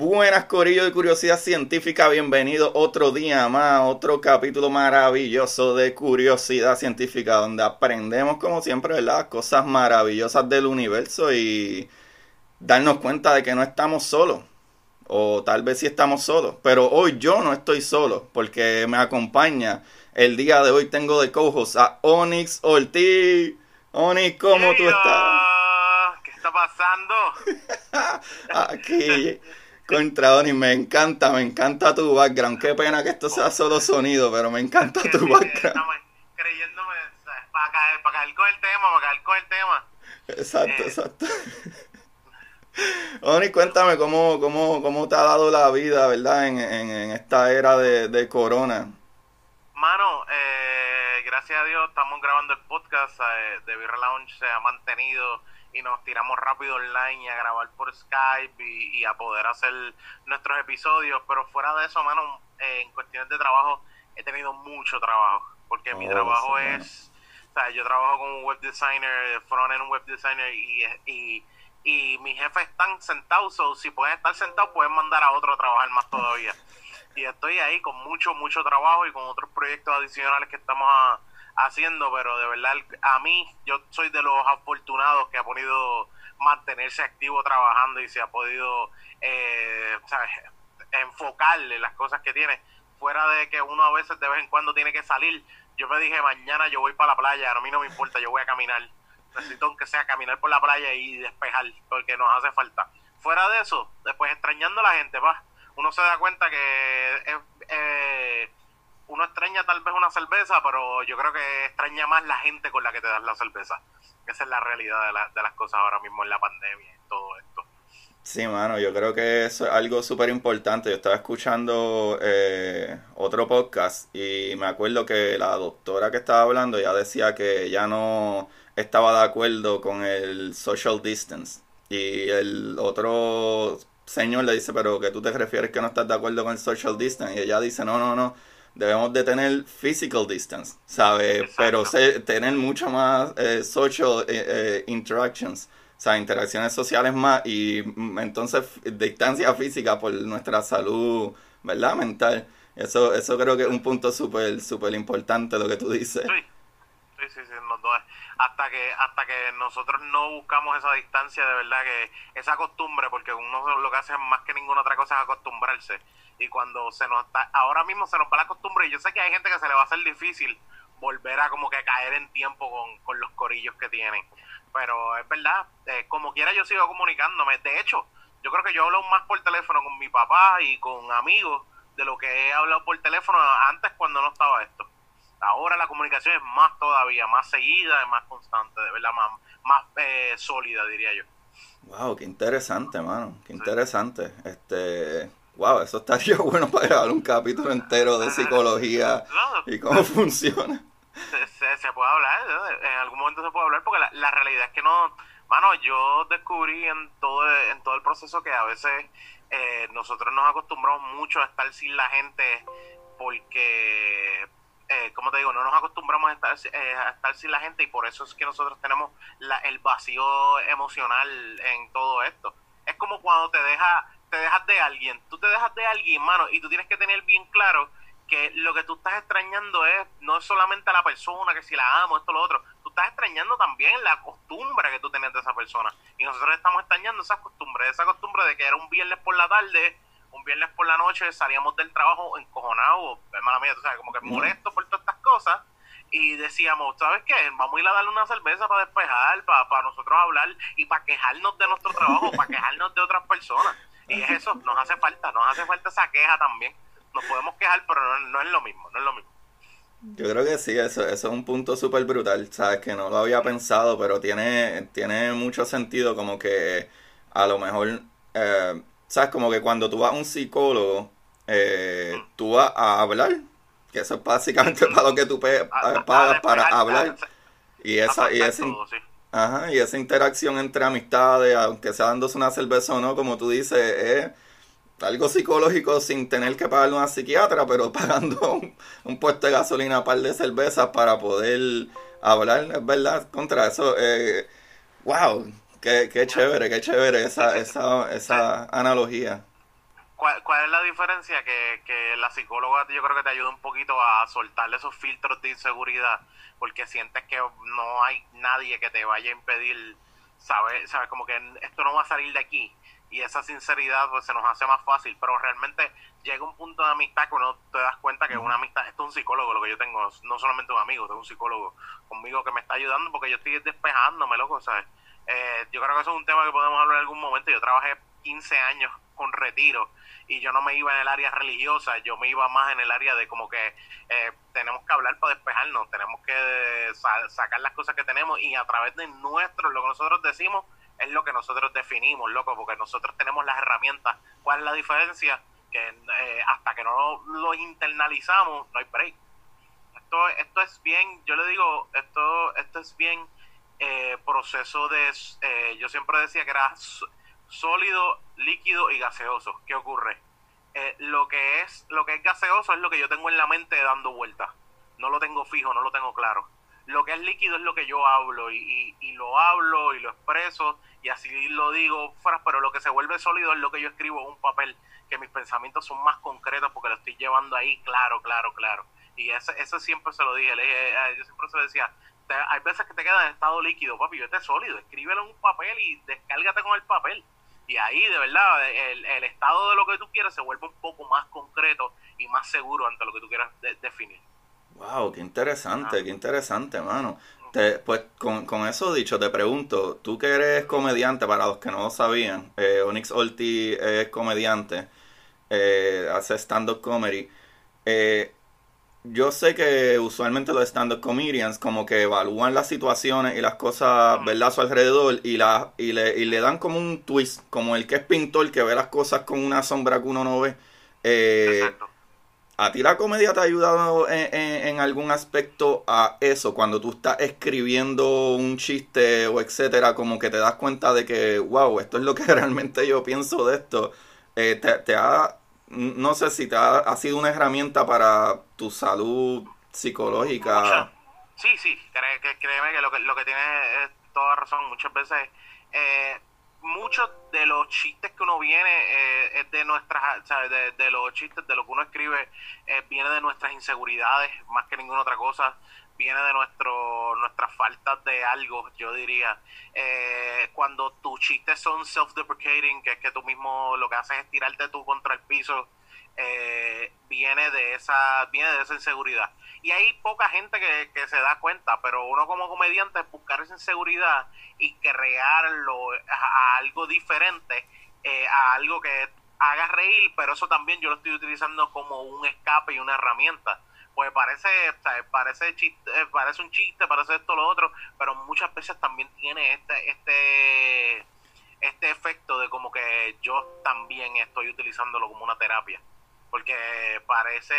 Buenas Corillo de Curiosidad Científica, bienvenido otro día más, otro capítulo maravilloso de Curiosidad Científica, donde aprendemos como siempre, ¿verdad? Cosas maravillosas del universo y darnos cuenta de que no estamos solos, o tal vez sí estamos solos, pero hoy yo no estoy solo, porque me acompaña el día de hoy tengo de cojos a Onyx Ortiz. Onyx, ¿cómo tú estás? ¿Qué está pasando? Aquí contra Onyx, me encanta, me encanta tu background. Qué pena que esto sea solo sonido, pero me encanta tu background. Creyéndome, para caer, para caer con el tema, para caer con el tema. Exacto, Eh. exacto. Onyx, cuéntame cómo, cómo, cómo te ha dado la vida, ¿verdad? En, en, en esta era de, de corona. Mano, eh, gracias a Dios estamos grabando el podcast eh, de Birra Lounge, se ha mantenido y nos tiramos rápido online y a grabar por Skype y, y a poder hacer nuestros episodios, pero fuera de eso, mano, eh, en cuestiones de trabajo he tenido mucho trabajo, porque mi Oh, trabajo sí, es, o sea, yo trabajo como web designer, front-end web designer y, y, y mis jefes están sentados, o si pueden estar sentados pueden mandar a otro a trabajar más todavía. Y estoy ahí con mucho, mucho trabajo y con otros proyectos adicionales que estamos a- haciendo, pero de verdad a mí yo soy de los afortunados que ha podido mantenerse activo trabajando y se ha podido eh, enfocarle las cosas que tiene. Fuera de que uno a veces de vez en cuando tiene que salir yo me dije mañana yo voy para la playa a mí no me importa yo voy a caminar. Necesito aunque sea caminar por la playa y despejar porque nos hace falta. Fuera de eso después extrañando a la gente pa uno se da cuenta que es, eh, uno extraña tal vez una cerveza, pero yo creo que extraña más la gente con la que te das la cerveza. Esa es la realidad de, la- de las cosas ahora mismo en la pandemia y todo esto. Sí, mano, yo creo que eso es algo súper importante. Yo estaba escuchando eh, otro podcast y me acuerdo que la doctora que estaba hablando ya decía que ya no estaba de acuerdo con el social distance. Y el otro señor le dice, pero que tú te refieres que no estás de acuerdo con el social distance. Y ella dice, no, no, no, debemos de tener physical distance, ¿sabes? Pero se- tener mucho más eh, social eh, eh, interactions. O sea, interacciones sociales más y mm, entonces distancia física por nuestra salud, ¿verdad? Mental. Eso, eso creo que es un punto súper, súper importante lo que tú dices. Sí, sí, sí, sí hasta que hasta que nosotros no buscamos esa distancia de verdad que esa costumbre porque uno lo que hace más que ninguna otra cosa es acostumbrarse y cuando se nos está ahora mismo se nos va la costumbre y yo sé que hay gente que se le va a hacer difícil volver a como que caer en tiempo con, con los corillos que tienen pero es verdad eh, como quiera yo sigo comunicándome de hecho yo creo que yo hablo más por teléfono con mi papá y con amigos de lo que he hablado por teléfono antes cuando no estaba esto Ahora la comunicación es más todavía, más seguida, más constante, de verdad, más, más eh, sólida, diría yo. Wow, qué interesante, mano, qué interesante. Este, wow, eso estaría bueno para grabar un capítulo entero de psicología y cómo funciona. Se, puede hablar, en algún momento se puede hablar, porque la, realidad es que no, mano, yo descubrí en todo, en todo el proceso que a veces eh, nosotros nos acostumbramos mucho a estar sin la gente porque eh, como te digo, no nos acostumbramos a estar, eh, a estar sin la gente y por eso es que nosotros tenemos la, el vacío emocional en todo esto. Es como cuando te, deja, te dejas de alguien, tú te dejas de alguien, mano, y tú tienes que tener bien claro que lo que tú estás extrañando es no solamente a la persona, que si la amo, esto, lo otro, tú estás extrañando también la costumbre que tú tenías de esa persona. Y nosotros estamos extrañando esa costumbre, esa costumbre de que era un viernes por la tarde, un viernes por la noche salíamos del trabajo encojonados, hermana mía, tú sabes, como que molesto por todas estas cosas. Y decíamos, ¿sabes qué? Vamos a ir a darle una cerveza para despejar, para, para nosotros hablar y para quejarnos de nuestro trabajo, para quejarnos de otras personas. Y es eso, nos hace falta, nos hace falta esa queja también. Nos podemos quejar, pero no, es lo mismo, no es lo mismo. Yo creo que sí, eso, eso es un punto súper brutal, sabes que no lo había pensado, pero tiene, tiene mucho sentido como que a lo mejor eh, ¿Sabes? Como que cuando tú vas a un psicólogo, eh, tú vas a hablar, que eso es básicamente para lo que tú pagas para hablar. Y esa, y esa, ajá, y esa interacción entre amistades, aunque sea dándose una cerveza o no, como tú dices, es algo psicológico sin tener que pagarle a una psiquiatra, pero pagando un, puesto de gasolina, un par de cervezas para poder hablar, es verdad, contra eso. Eh, wow, Qué, qué chévere, qué chévere esa, esa, esa analogía. ¿Cuál, ¿Cuál, es la diferencia? Que, que la psicóloga yo creo que te ayuda un poquito a soltarle esos filtros de inseguridad, porque sientes que no hay nadie que te vaya a impedir, ¿sabes? ¿Sabes? Como que esto no va a salir de aquí. Y esa sinceridad pues se nos hace más fácil, pero realmente llega un punto de amistad que uno te das cuenta que una amistad, esto es un psicólogo lo que yo tengo, no solamente un amigo, tengo un psicólogo conmigo que me está ayudando porque yo estoy despejándome, loco, ¿sabes? Eh, yo creo que eso es un tema que podemos hablar en algún momento. Yo trabajé 15 años con retiro y yo no me iba en el área religiosa, yo me iba más en el área de como que eh, tenemos que hablar para despejarnos, tenemos que sacar las cosas que tenemos y a través de nuestro, lo que nosotros decimos es lo que nosotros definimos, loco, porque nosotros tenemos las herramientas. ¿Cuál es la diferencia? Que eh, hasta que no lo internalizamos, no hay break. Esto, esto es bien, yo le digo, esto, esto es bien eh, proceso de, eh, yo siempre decía que era sólido, líquido y gaseoso. ¿Qué ocurre? Eh, lo que es lo que es gaseoso es lo que yo tengo en la mente dando vueltas. No lo tengo fijo, no lo tengo claro. Lo que es líquido es lo que yo hablo y, y, lo hablo y lo expreso y así lo digo, pero lo que se vuelve sólido es lo que yo escribo en un papel, que mis pensamientos son más concretos porque lo estoy llevando ahí claro, claro, claro. Y eso, eso siempre se lo dije, le yo siempre se lo decía, hay veces que te queda en estado líquido, papi, yo esté sólido, escríbelo en un papel y descárgate con el papel. Y ahí, de verdad, el, estado de lo que tú quieres se vuelve un poco más concreto y más seguro ante lo que tú quieras definir. Wow, qué interesante, ah. qué interesante, mano. pues con, eso dicho, te pregunto, tú que eres comediante, para los que no lo sabían, eh, Onyx Ortiz es comediante, eh, hace stand-up comedy. Eh, yo sé que usualmente los stand-up comedians como que evalúan las situaciones y las cosas, ¿verdad? A su alrededor y, la, y, le, y le dan como un twist, como el que es pintor, que ve las cosas con una sombra que uno no ve. Eh, ¿A ti la comedia te ha ayudado en, en, algún aspecto a eso? Cuando tú estás escribiendo un chiste o etcétera, como que te das cuenta de que, wow, esto es lo que realmente yo pienso de esto. Eh, te, te, ha, no sé si te ha, sido una herramienta para tu salud psicológica. Sí, sí, créeme que lo que, lo que tienes es toda razón. Muchas veces, eh, muchos de los chistes que uno viene eh, es de nuestras, de, los chistes, de lo que uno escribe, eh, viene de nuestras inseguridades, más que ninguna otra cosa, viene de nuestro, nuestras faltas de algo, yo diría. Eh, cuando tus chistes son self-deprecating, que es que tú mismo lo que haces es tirarte tú contra el piso, eh, viene de esa viene de esa inseguridad y hay poca gente que, que, se da cuenta pero uno como comediante buscar esa inseguridad y crearlo a, algo diferente eh, a algo que haga reír pero eso también yo lo estoy utilizando como un escape y una herramienta pues parece parece chiste, eh, parece un chiste parece esto lo otro pero muchas veces también tiene este este este efecto de como que yo también estoy utilizándolo como una terapia. Porque parece,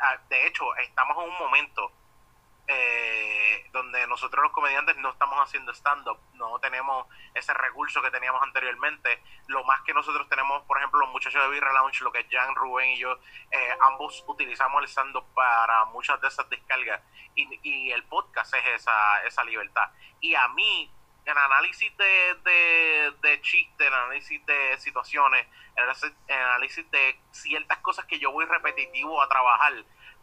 ah, de hecho, estamos en un momento eh, donde nosotros los comediantes no estamos haciendo stand-up, no tenemos ese recurso que teníamos anteriormente. Lo más que nosotros tenemos, por ejemplo, los muchachos de Birra Lounge, lo que Jan, Rubén y yo, eh, ambos utilizamos el stand-up para muchas de esas descargas y, y el podcast es esa, esa libertad. Y a mí, el análisis de, de, de chistes, el análisis de situaciones, el análisis de ciertas cosas que yo voy repetitivo a trabajar,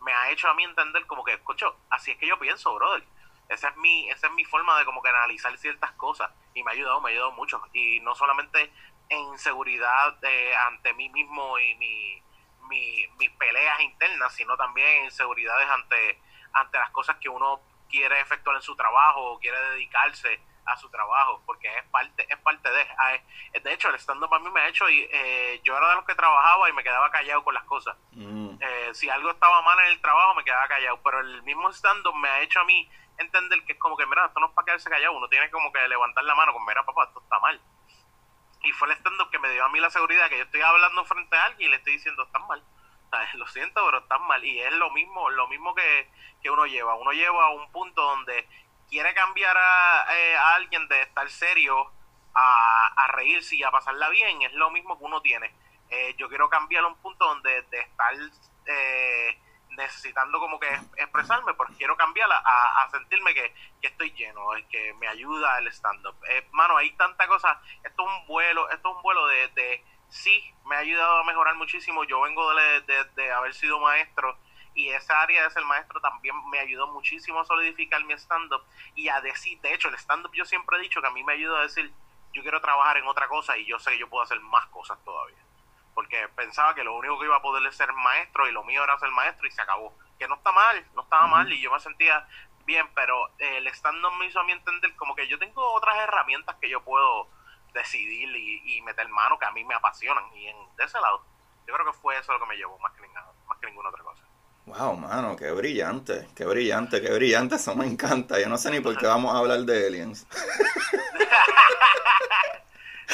me ha hecho a mí entender como que, cocho, así es que yo pienso, brother. Esa es mi, esa es mi forma de como que analizar ciertas cosas y me ha ayudado, me ha ayudado mucho. Y no solamente en seguridad de, ante mí mismo y mi, mi, mis peleas internas, sino también en inseguridades ante, ante las cosas que uno quiere efectuar en su trabajo o quiere dedicarse a su trabajo, porque es parte, es parte de, de hecho el stand-up a mí me ha hecho, y eh, yo era de los que trabajaba y me quedaba callado con las cosas. Mm. Eh, si algo estaba mal en el trabajo me quedaba callado, pero el mismo stand-up me ha hecho a mí entender que es como que, mira, esto no es para quedarse callado, uno tiene como que levantar la mano con, mira, papá, esto está mal. Y fue el stand-up que me dio a mí la seguridad que yo estoy hablando frente a alguien y le estoy diciendo, está mal. Lo siento, pero está mal. Y es lo mismo, lo mismo que, que uno lleva. Uno lleva a un punto donde quiere cambiar eh, a, alguien de estar serio a, a, reírse y a pasarla bien, es lo mismo que uno tiene. Eh, yo quiero cambiar a un punto donde de estar eh, necesitando como que expresarme, porque quiero cambiarla a, sentirme que, estoy lleno, que me ayuda el stand-up. mano, hay tanta cosa, esto es un vuelo, esto es un vuelo de, de sí, me ha ayudado a mejorar muchísimo. Yo vengo de, de haber sido maestro y esa área de ser maestro también me ayudó muchísimo a solidificar mi stand-up y a decir, de hecho, el stand-up yo siempre he dicho que a mí me ayuda a decir, yo quiero trabajar en otra cosa y yo sé que yo puedo hacer más cosas todavía. Porque pensaba que lo único que iba a poder ser maestro y lo mío era ser maestro y se acabó. Que no está mal, no estaba mal y yo me sentía bien, pero el stand-up me hizo a mí entender como que yo tengo otras herramientas que yo puedo decidir y, meter mano que a mí me apasionan. Y en, de ese lado, yo creo que fue eso lo que me llevó más que, más que ninguna otra cosa. Wow, mano, qué brillante, qué brillante, qué brillante, eso me encanta. Yo no sé ni por qué vamos a hablar de aliens.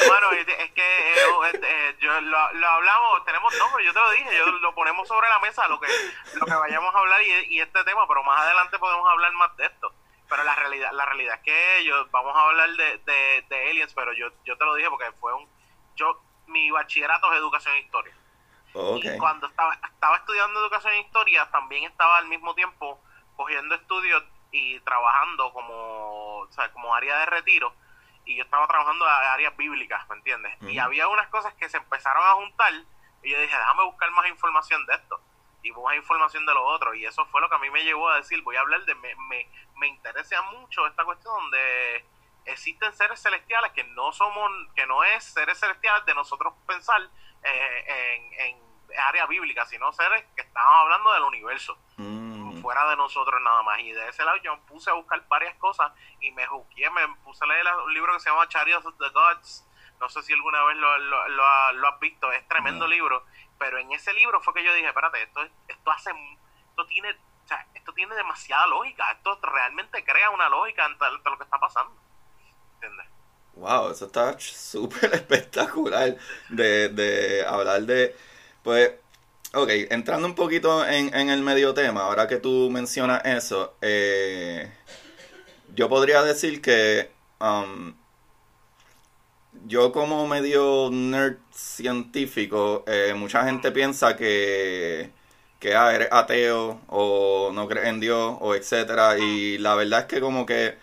bueno, es que eh, eh, yo lo, hablamos, tenemos nombre, yo te lo dije, yo lo ponemos sobre la mesa lo que lo que vayamos a hablar y, y, este tema, pero más adelante podemos hablar más de esto. Pero la realidad la realidad es que yo vamos a hablar de, de, de aliens, pero yo yo te lo dije porque fue un yo mi bachillerato es educación e historia. Y cuando estaba, estaba estudiando educación e historia, también estaba al mismo tiempo cogiendo estudios y trabajando como, o sea, como área de retiro. Y yo estaba trabajando en áreas bíblicas, ¿me entiendes? Y había unas cosas que se empezaron a juntar y yo dije, déjame buscar más información de esto y más información de lo otro. Y eso fue lo que a mí me llevó a decir, voy a hablar de, me, me, me interesa mucho esta cuestión donde existen seres celestiales que no somos, que no es seres celestiales de nosotros pensar eh, en, en, área bíblica, sino seres que estaban hablando del universo, mm. fuera de nosotros nada más. Y de ese lado yo me puse a buscar varias cosas y me juzgué, me puse a leer un libro que se llama Chariots of the Gods. No sé si alguna vez lo, lo, lo, has visto, es tremendo libro. Pero en ese libro fue que yo dije, espérate, esto, esto hace, esto tiene, o sea, esto tiene demasiada lógica, esto realmente crea una lógica entre lo que está pasando. ¿Entiendes? Wow, eso está súper espectacular de, de hablar de... Pues, ok, entrando un poquito en, en el medio tema, ahora que tú mencionas eso, eh, yo podría decir que um, yo como medio nerd científico, eh, mucha gente piensa que, que ah, eres ateo o no crees en Dios o etcétera, y la verdad es que como que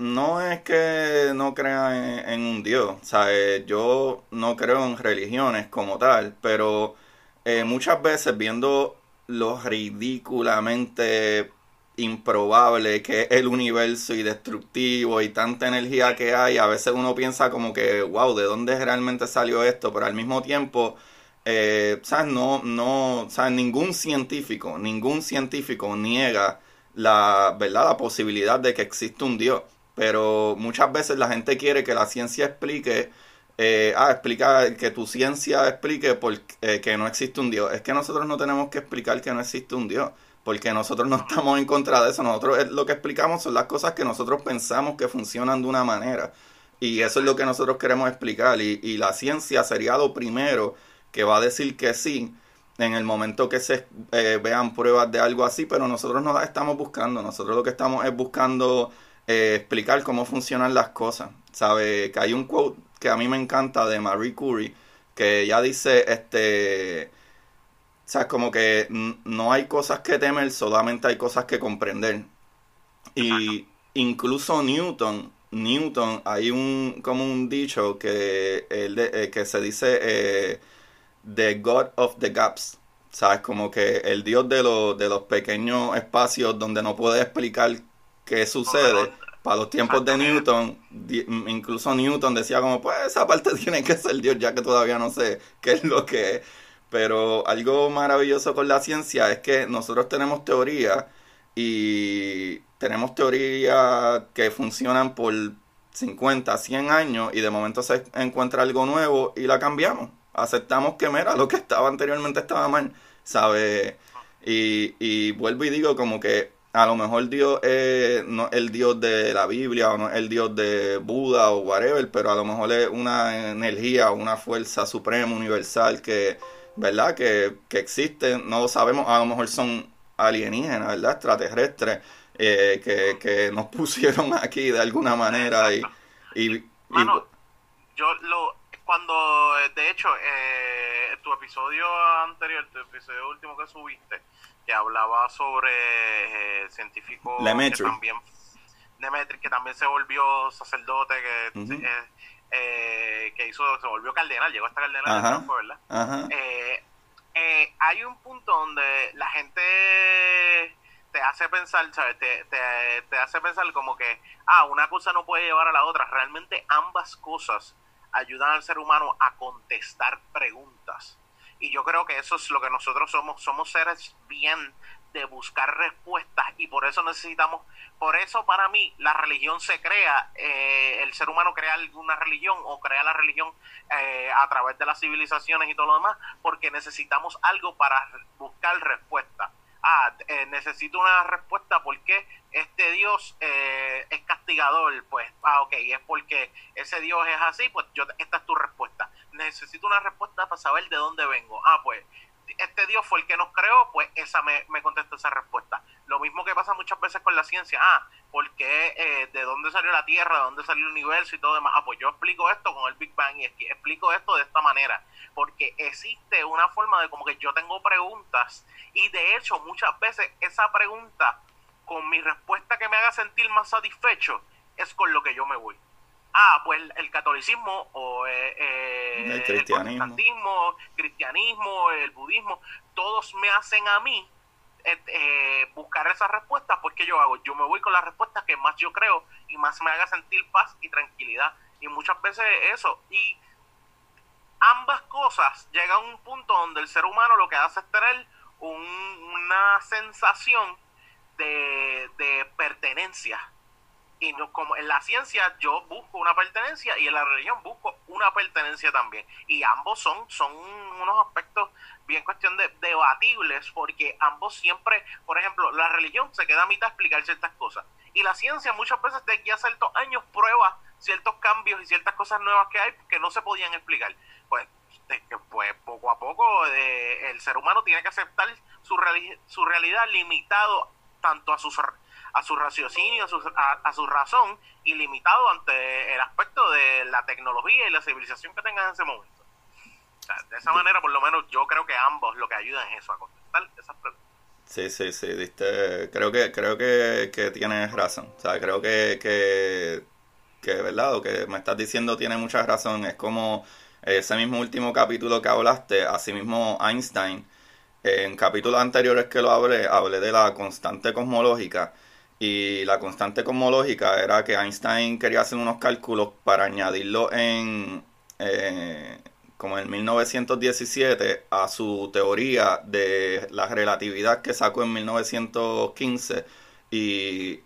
no es que no crea en, un Dios, sea, eh, yo no creo en religiones como tal, pero eh, muchas veces viendo lo ridículamente improbable que es el universo y destructivo y tanta energía que hay, a veces uno piensa como que, wow, ¿de dónde realmente salió esto? Pero al mismo tiempo, eh, ¿sabes? No, no, ¿sabes? Ningún científico, ningún científico niega la, ¿verdad? La posibilidad de que existe un Dios. Pero muchas veces la gente quiere que la ciencia explique, eh, ah, explica, que tu ciencia explique por, eh, que no existe un Dios. Es que nosotros no tenemos que explicar que no existe un Dios porque nosotros no estamos en contra de eso, nosotros lo que explicamos son las cosas que nosotros pensamos que funcionan de una manera. Y eso es lo que nosotros queremos explicar. Y, y la ciencia sería lo primero que va a decir que sí en el momento que se eh, vean pruebas de algo así, pero nosotros no las estamos buscando. Nosotros lo que estamos es buscando eh, explicar cómo funcionan las cosas. ¿Sabe? Que hay un quote que a mí me encanta de Marie Curie, que ella dice, este o sea, como que no hay cosas que temer, solamente hay cosas que comprender. Y incluso Newton, Newton, hay un como un dicho que, el eh, que se dice eh, The God of the Gaps. ¿Sabes? Como que el Dios de, los de los pequeños espacios donde no puede explicar qué sucede. Para los tiempos de Newton, incluso Newton decía como, pues esa parte tiene que ser Dios, ya que todavía no sé qué es lo que es. Pero algo maravilloso con la ciencia es que nosotros tenemos teoría y tenemos teorías que funcionan por 50, 100 años y de momento se encuentra algo nuevo y la cambiamos. Aceptamos que, mira, lo que estaba anteriormente estaba mal, ¿sabe? Y, y vuelvo y digo como que a lo mejor Dios es no el Dios de la Biblia o no es el Dios de Buda o whatever, pero a lo mejor es una energía, una fuerza suprema, universal que ¿verdad? Que, que existen, no sabemos, a lo mejor son alienígenas, ¿verdad? Extraterrestres, eh, que, que nos pusieron aquí de alguna manera y... y, yo lo... Cuando, de hecho, eh, tu episodio anterior, tu episodio último que subiste, que hablaba sobre eh, científico que también que también se volvió sacerdote, que eh, que hizo, se volvió cardenal, llegó hasta cardenal, ¿verdad? Eh, eh, hay un punto donde la gente te hace pensar, ¿sabes? Te, te, te, hace pensar como que, ah, una cosa no puede llevar a la otra. Realmente ambas cosas ayudan al ser humano a contestar preguntas. Y yo creo que eso es lo que nosotros somos. Somos seres bien de buscar respuestas y por eso necesitamos, por eso para mí la religión se crea, eh, el ser humano crea alguna religión o crea la religión eh, a través de las civilizaciones y todo lo demás, porque necesitamos algo para buscar respuesta. Ah, eh, necesito una respuesta porque este Dios es castigador, pues, ah, ok, es porque ese Dios es así, pues yo, esta es tu respuesta. Necesito una respuesta para saber de dónde vengo. Ah, pues este Dios fue el que nos creó, pues esa me, me contesta esa respuesta. Lo mismo que pasa muchas veces con la ciencia. Ah, ¿por qué? Eh, ¿De dónde salió la Tierra? ¿De dónde salió el universo y todo demás? Ah, pues yo explico esto con el Big Bang y explico esto de esta manera. Porque existe una forma de como que yo tengo preguntas y de hecho muchas veces esa pregunta con mi respuesta que me haga sentir más satisfecho es con lo que yo me voy ah, pues el, catolicismo o eh, eh, el, cristianismo. cristianismo, el budismo, todos me hacen a mí eh, buscar esas respuestas, pues ¿qué yo hago? Yo me voy con las respuestas que más yo creo y más me haga sentir paz y tranquilidad. Y muchas veces eso. Y ambas cosas llegan a un punto donde el ser humano lo que hace es tener una sensación de, de pertenencia y no, como en la ciencia yo busco una pertenencia y en la religión busco una pertenencia también. Y ambos son son unos aspectos bien cuestión de debatibles porque ambos siempre por ejemplo la religión se queda a mitad a explicar ciertas cosas. Y la ciencia muchas veces de aquí a ciertos años prueba ciertos cambios y ciertas cosas nuevas que hay que no se podían explicar. Pues pues poco a poco eh, el ser humano tiene que aceptar su, su realidad limitado tanto a sus a su raciocinio, a su, a, su razón, ilimitado ante el aspecto de la tecnología y la civilización que tengan en ese momento. de esa manera, por lo menos, yo creo que ambos lo que ayudan es eso, a contestar esas preguntas. Sí, sí, sí, diste, creo que, creo que, que tienes razón. O sea, creo que, que, que, ¿verdad? Lo que me estás diciendo tiene mucha razón. Es como ese mismo último capítulo que hablaste, asimismo Einstein, en capítulos anteriores que lo hablé, hablé de la constante cosmológica. Y la constante cosmológica era que Einstein quería hacer unos cálculos para añadirlo en, eh, como en 1917 a su teoría de la relatividad que sacó en 1915 y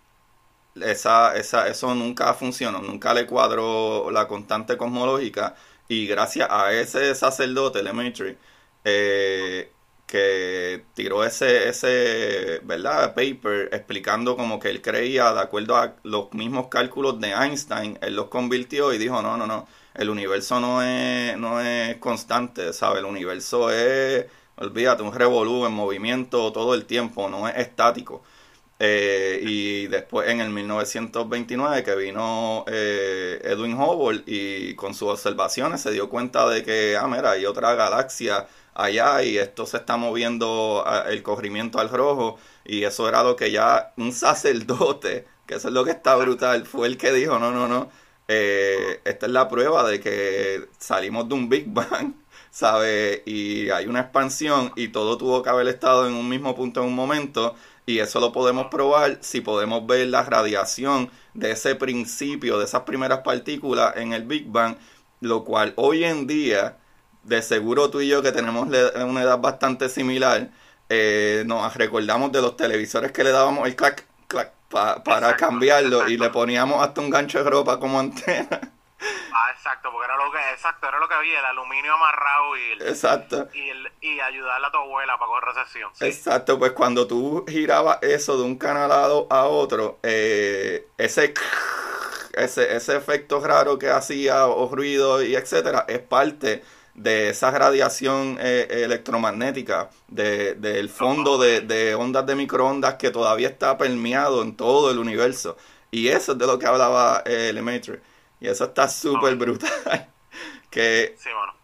esa, eso nunca funcionó, nunca le cuadró la constante cosmológica. Y gracias a ese sacerdote, Lemaitre, eh, que tiró ese, ese, ¿verdad? Paper explicando como que él creía, de acuerdo a los mismos cálculos de Einstein, él los convirtió y dijo, no, no, no, el universo no es, no es constante, ¿sabes? El universo es, olvídate, un revolú en movimiento todo el tiempo, no es estático. Eh, y después en el 1929 que vino eh, Edwin Hubble y con sus observaciones se dio cuenta de que, ah, mira, hay otra galaxia allá y esto se está moviendo el corrimiento al rojo y eso era lo que ya un sacerdote, que eso es lo que está brutal, fue el que dijo, no, no, no, eh, esta es la prueba de que salimos de un Big Bang, ¿sabe? Y hay una expansión y todo tuvo que haber estado en un mismo punto en un momento y eso lo podemos probar si podemos ver la radiación de ese principio, de esas primeras partículas en el Big Bang, lo cual hoy en día, de seguro tú y yo que tenemos una edad bastante similar, eh, nos recordamos de los televisores que le dábamos el clac, clac, para cambiarlo y le poníamos hasta un gancho de ropa como antena. Ah, exacto, porque era lo que, exacto, era lo que había, el aluminio amarrado y, exacto. y, el, y ayudarle a tu abuela para coger recesión. Exacto, pues cuando tú girabas eso de un canal a otro, eh, ese, ese, ese efecto raro que hacía o ruido y etcétera, es parte de esa radiación eh, electromagnética de, del fondo de, de, ondas de microondas que todavía está permeado en todo el universo. Y eso es de lo que hablaba eh, Lemaitre. Y eso está súper brutal. que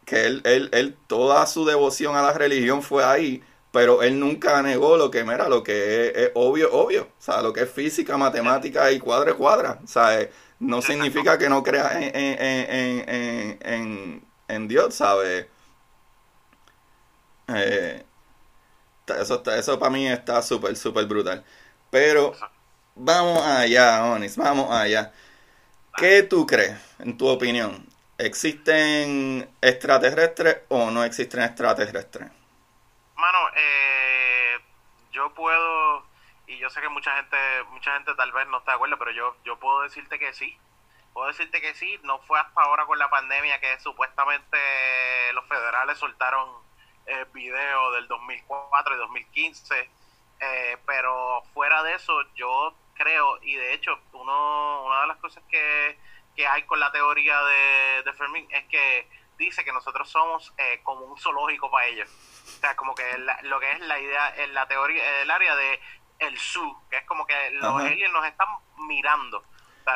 que él, él, él, toda su devoción a la religión fue ahí, pero él nunca negó lo que era, lo que es, obvio, obvio. O sea, lo que es física, matemática y cuadra, cuadra. O sea, eh, no significa que no crea en, en, en, en en Dios, ¿sabes? Eh, eso, eso para mí está súper, súper brutal. Pero vamos allá, Onis, vamos allá. ¿Qué tú crees, en tu opinión? ¿Existen extraterrestres o no existen extraterrestres? Mano, eh, yo puedo, y yo sé que mucha gente, mucha gente tal vez no está de acuerdo, pero yo, yo puedo decirte que sí puedo decirte que sí, no fue hasta ahora con la pandemia que supuestamente los federales soltaron eh, video del 2004 y 2015, eh, pero fuera de eso yo creo, y de hecho uno, una de las cosas que, que hay con la teoría de, de Fermín es que dice que nosotros somos eh, como un zoológico para ellos. O sea, como que lo que es la idea, en la teoría, el área de el zoo, que es como que los aliens nos están mirando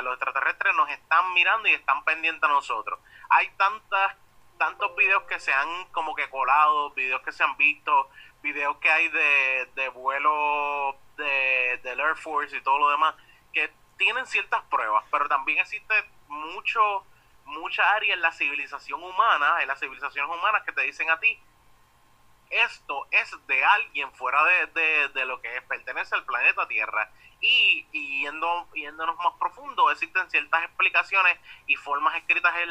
los extraterrestres nos están mirando y están pendientes a nosotros. Hay tantas tantos videos que se han como que colado, videos que se han visto, videos que hay de, de vuelo de, del Air Force y todo lo demás, que tienen ciertas pruebas, pero también existe mucho, mucha área en la civilización humana, en las civilizaciones humanas que te dicen a ti, esto es de alguien fuera de, de, lo que pertenece al planeta Tierra. Y, yendo, yéndonos más profundo, existen ciertas explicaciones y formas escritas en,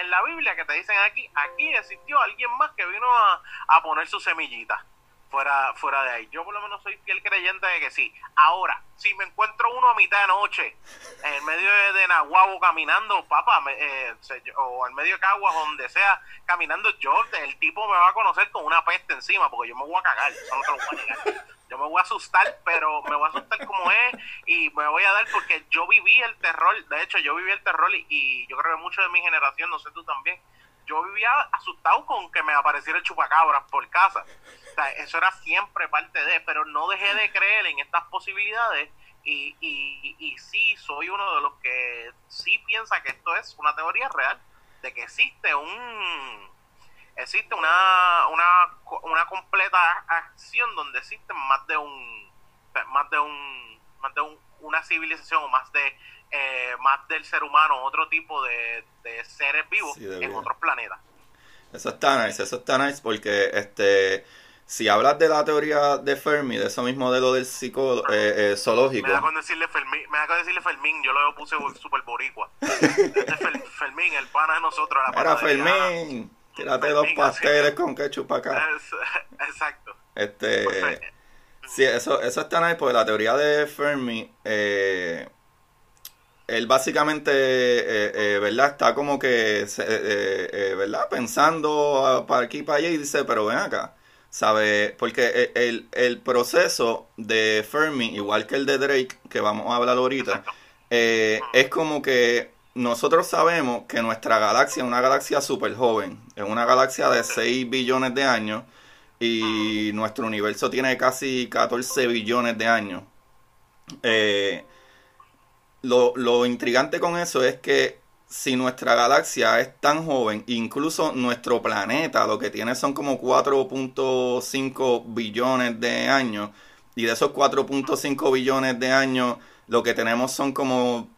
en, la Biblia que te dicen aquí, aquí existió alguien más que vino a, a poner su semillita fuera, fuera de ahí. Yo por lo menos soy fiel creyente de que sí. Ahora, si me encuentro uno a mitad de noche, en medio de, de Nahuabo caminando, papá, eh, o en medio de Caguas, donde sea, caminando, yo, el tipo me va a conocer con una peste encima, porque yo me voy a cagar, eso no te lo voy a negar. Yo me voy a asustar, pero me voy a asustar como es y me voy a dar porque yo viví el terror, de hecho yo viví el terror y, y yo creo que mucho de mi generación, no sé tú también, yo vivía asustado con que me apareciera el chupacabras por casa. Eso era siempre parte de, pero no dejé de creer en estas posibilidades y, y, y sí soy uno de los que sí piensa que esto es una teoría real, de que existe un existe una, una, una completa acción donde existen más de un más de un más de un, una civilización o más de eh, más del ser humano otro tipo de, seres vivos en otros planetas eso está nice eso está nice porque este si hablas de la teoría de Fermi, de ese mismo modelo del psicólogo eh, eh, zoológico. Me da con decirle Fermín, me da con decirle Fermín, yo lo puse super boricua. Este Fermín, el pana de nosotros. La Era Fermín, tírate dos pasteles con ketchup acá. exacto. Este, sí, eso, eso está nice porque la teoría de Fermi, eh, él básicamente, eh, ¿verdad? Está como que, ¿verdad? Pensando para aquí y para allá y dice, pero ven acá ¿Sabe? Porque el, el, proceso de Fermi, igual que el de Drake, que vamos a hablar ahorita, eh, es como que nosotros sabemos que nuestra galaxia es una galaxia súper joven, es una galaxia de 6 billones de años y nuestro universo tiene casi 14 billones de años. Eh, lo, lo intrigante con eso es que si nuestra galaxia es tan joven, incluso nuestro planeta lo que tiene son como 4.5 billones de años, y de esos 4.5 billones de años lo que tenemos son como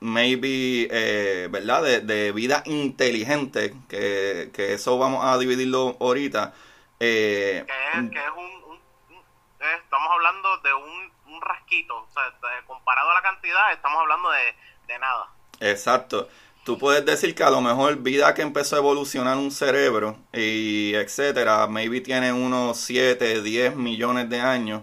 maybe, eh, ¿verdad? De, vida inteligente, que, eso vamos a dividirlo ahorita. Eh, que es, que es un, estamos hablando de un, rasquito, o sea, comparado a la cantidad, estamos hablando de, de nada. Exacto tú puedes decir que a lo mejor vida que empezó a evolucionar un cerebro y etcétera, maybe tiene unos 7, 10 millones de años,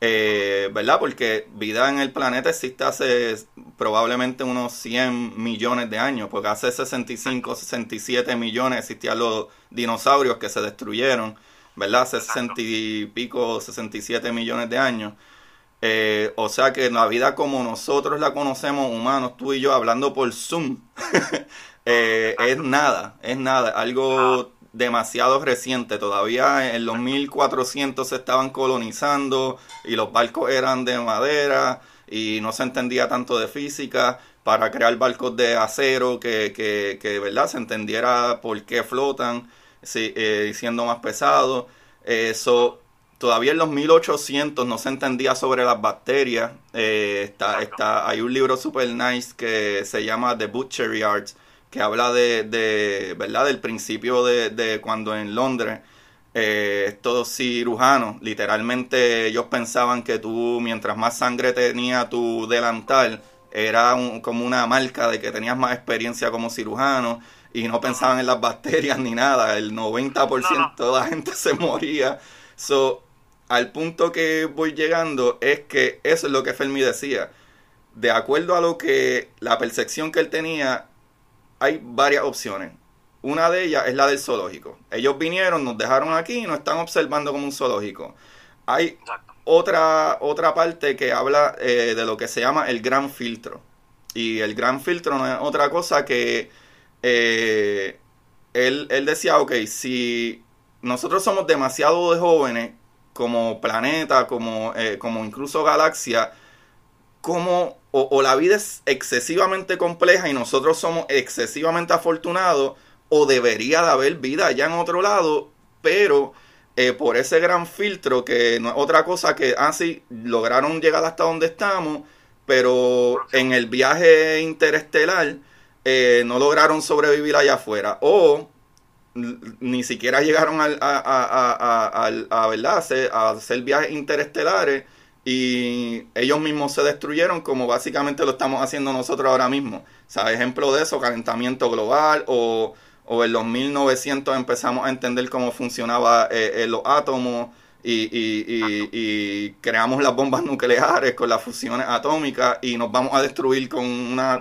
eh, ¿verdad? Porque vida en el planeta existe hace probablemente unos 100 millones de años, porque hace 65, 67 millones existían los dinosaurios que se destruyeron, ¿verdad? Hace 60 y pico, 67 millones de años. Eh, o sea que la vida como nosotros la conocemos, humanos, tú y yo, hablando por Zoom, eh, es nada, es nada, algo demasiado reciente. Todavía en los 1400 se estaban colonizando y los barcos eran de madera y no se entendía tanto de física para crear barcos de acero que, que, que ¿verdad? se entendiera por qué flotan, si, eh, siendo más pesados. Eso todavía en los 1800 no se entendía sobre las bacterias. Eh, está, está, hay un libro super nice que se llama The Butchery Arts, que habla de, de ¿verdad? Del principio de, de cuando en Londres eh, estos cirujanos, literalmente ellos pensaban que tú, mientras más sangre tenía tu delantal, era como una marca de que tenías más experiencia como cirujano y no pensaban en las bacterias ni nada. El 90% de la gente se moría. So, al punto que voy llegando es que eso es lo que Fermi decía. De acuerdo a lo que la percepción que él tenía, hay varias opciones. Una de ellas es la del zoológico. Ellos vinieron, nos dejaron aquí y nos están observando como un zoológico. Hay otra, otra parte que habla eh, de lo que se llama el gran filtro. Y el gran filtro no es otra cosa que eh, él, él decía, ok, si nosotros somos demasiado de jóvenes como planeta, como, eh, como incluso galaxia, como o, la vida es excesivamente compleja y nosotros somos excesivamente afortunados, o debería de haber vida allá en otro lado, pero eh, por ese gran filtro que no es otra cosa que ah, lograron llegar hasta donde estamos, pero en el viaje interestelar eh, no lograron sobrevivir allá afuera. O ni siquiera llegaron a, a, a, ¿verdad? Hacer, a hacer viajes interestelares y ellos mismos se destruyeron como básicamente lo estamos haciendo nosotros ahora mismo. O sea, ejemplo de eso, calentamiento global o, o en los 1900 empezamos a entender cómo funcionaba eh, eh, los átomos y, y, y, creamos las bombas nucleares con las fusiones atómicas y nos vamos a destruir con una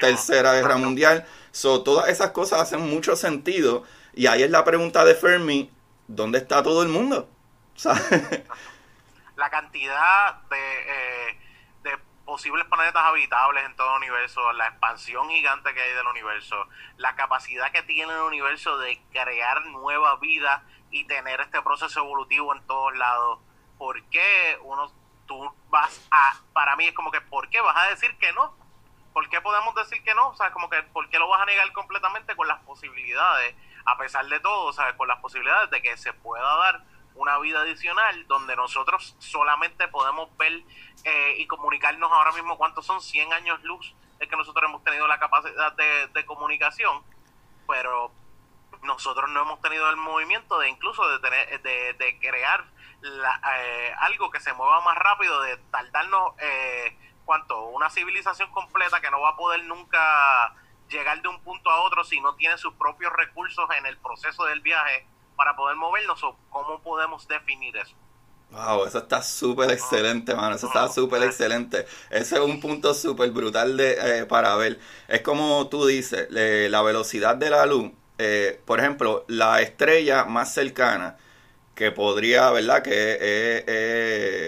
tercera guerra mundial. So, todas esas cosas hacen mucho sentido y ahí es la pregunta de Fermi, ¿dónde está todo el mundo? La cantidad de, eh, de posibles planetas habitables en todo el universo, la expansión gigante que hay del universo, la capacidad que tiene el universo de crear nueva vida y tener este proceso evolutivo en todos lados. ¿Por qué uno, tú vas a, para mí es como que, ¿por qué vas a decir que no? ¿Por qué podemos decir que no? O sea, como que, ¿por qué lo vas a negar completamente con las posibilidades? A pesar de todo, ¿sabes? Con las posibilidades de que se pueda dar una vida adicional donde nosotros solamente podemos ver eh, y comunicarnos ahora mismo cuántos son 100 años luz es que nosotros hemos tenido la capacidad de, comunicación, pero nosotros no hemos tenido el movimiento de incluso de tener de, de crear eh, algo que se mueva más rápido, de tardarnos eh, cuánto una civilización completa que no va a poder nunca llegar de un punto a otro si no tiene sus propios recursos en el proceso del viaje para poder movernos o cómo podemos definir eso. Wow, eso está súper excelente, mano. Eso está súper excelente. Ese es un punto súper brutal de, eh, para ver. Es como tú dices, la velocidad de la luz. Eh, por ejemplo, la estrella más cercana que podría, ¿verdad? Que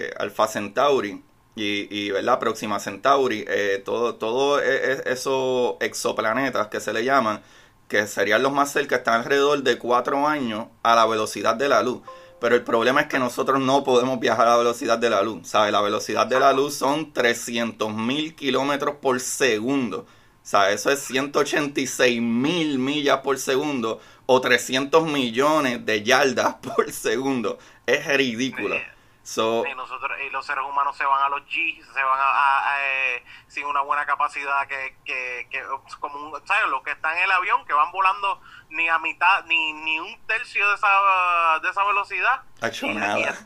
es, Alpha Centauri y, ¿verdad? Próxima Centauri. Eh, todo, todo e, e, esos exoplanetas que se le llaman, que serían los más cerca, están alrededor de cuatro años a la velocidad de la luz. Pero el problema es que nosotros no podemos viajar a la velocidad de la luz. ¿Sabes? La velocidad de la luz son 300 mil kilómetros por segundo. ¿Sabes? Eso es 186 mil millas por segundo o 300 millones de yardas por segundo. Es ridículo. So, y, nosotros, y los seres humanos se van a los G, se van a, eh, sin una buena capacidad que, que, que como un, ¿sabes? Los que están en el avión, que van volando ni a mitad, ni, ni un tercio de esa, de esa velocidad. Y, nada.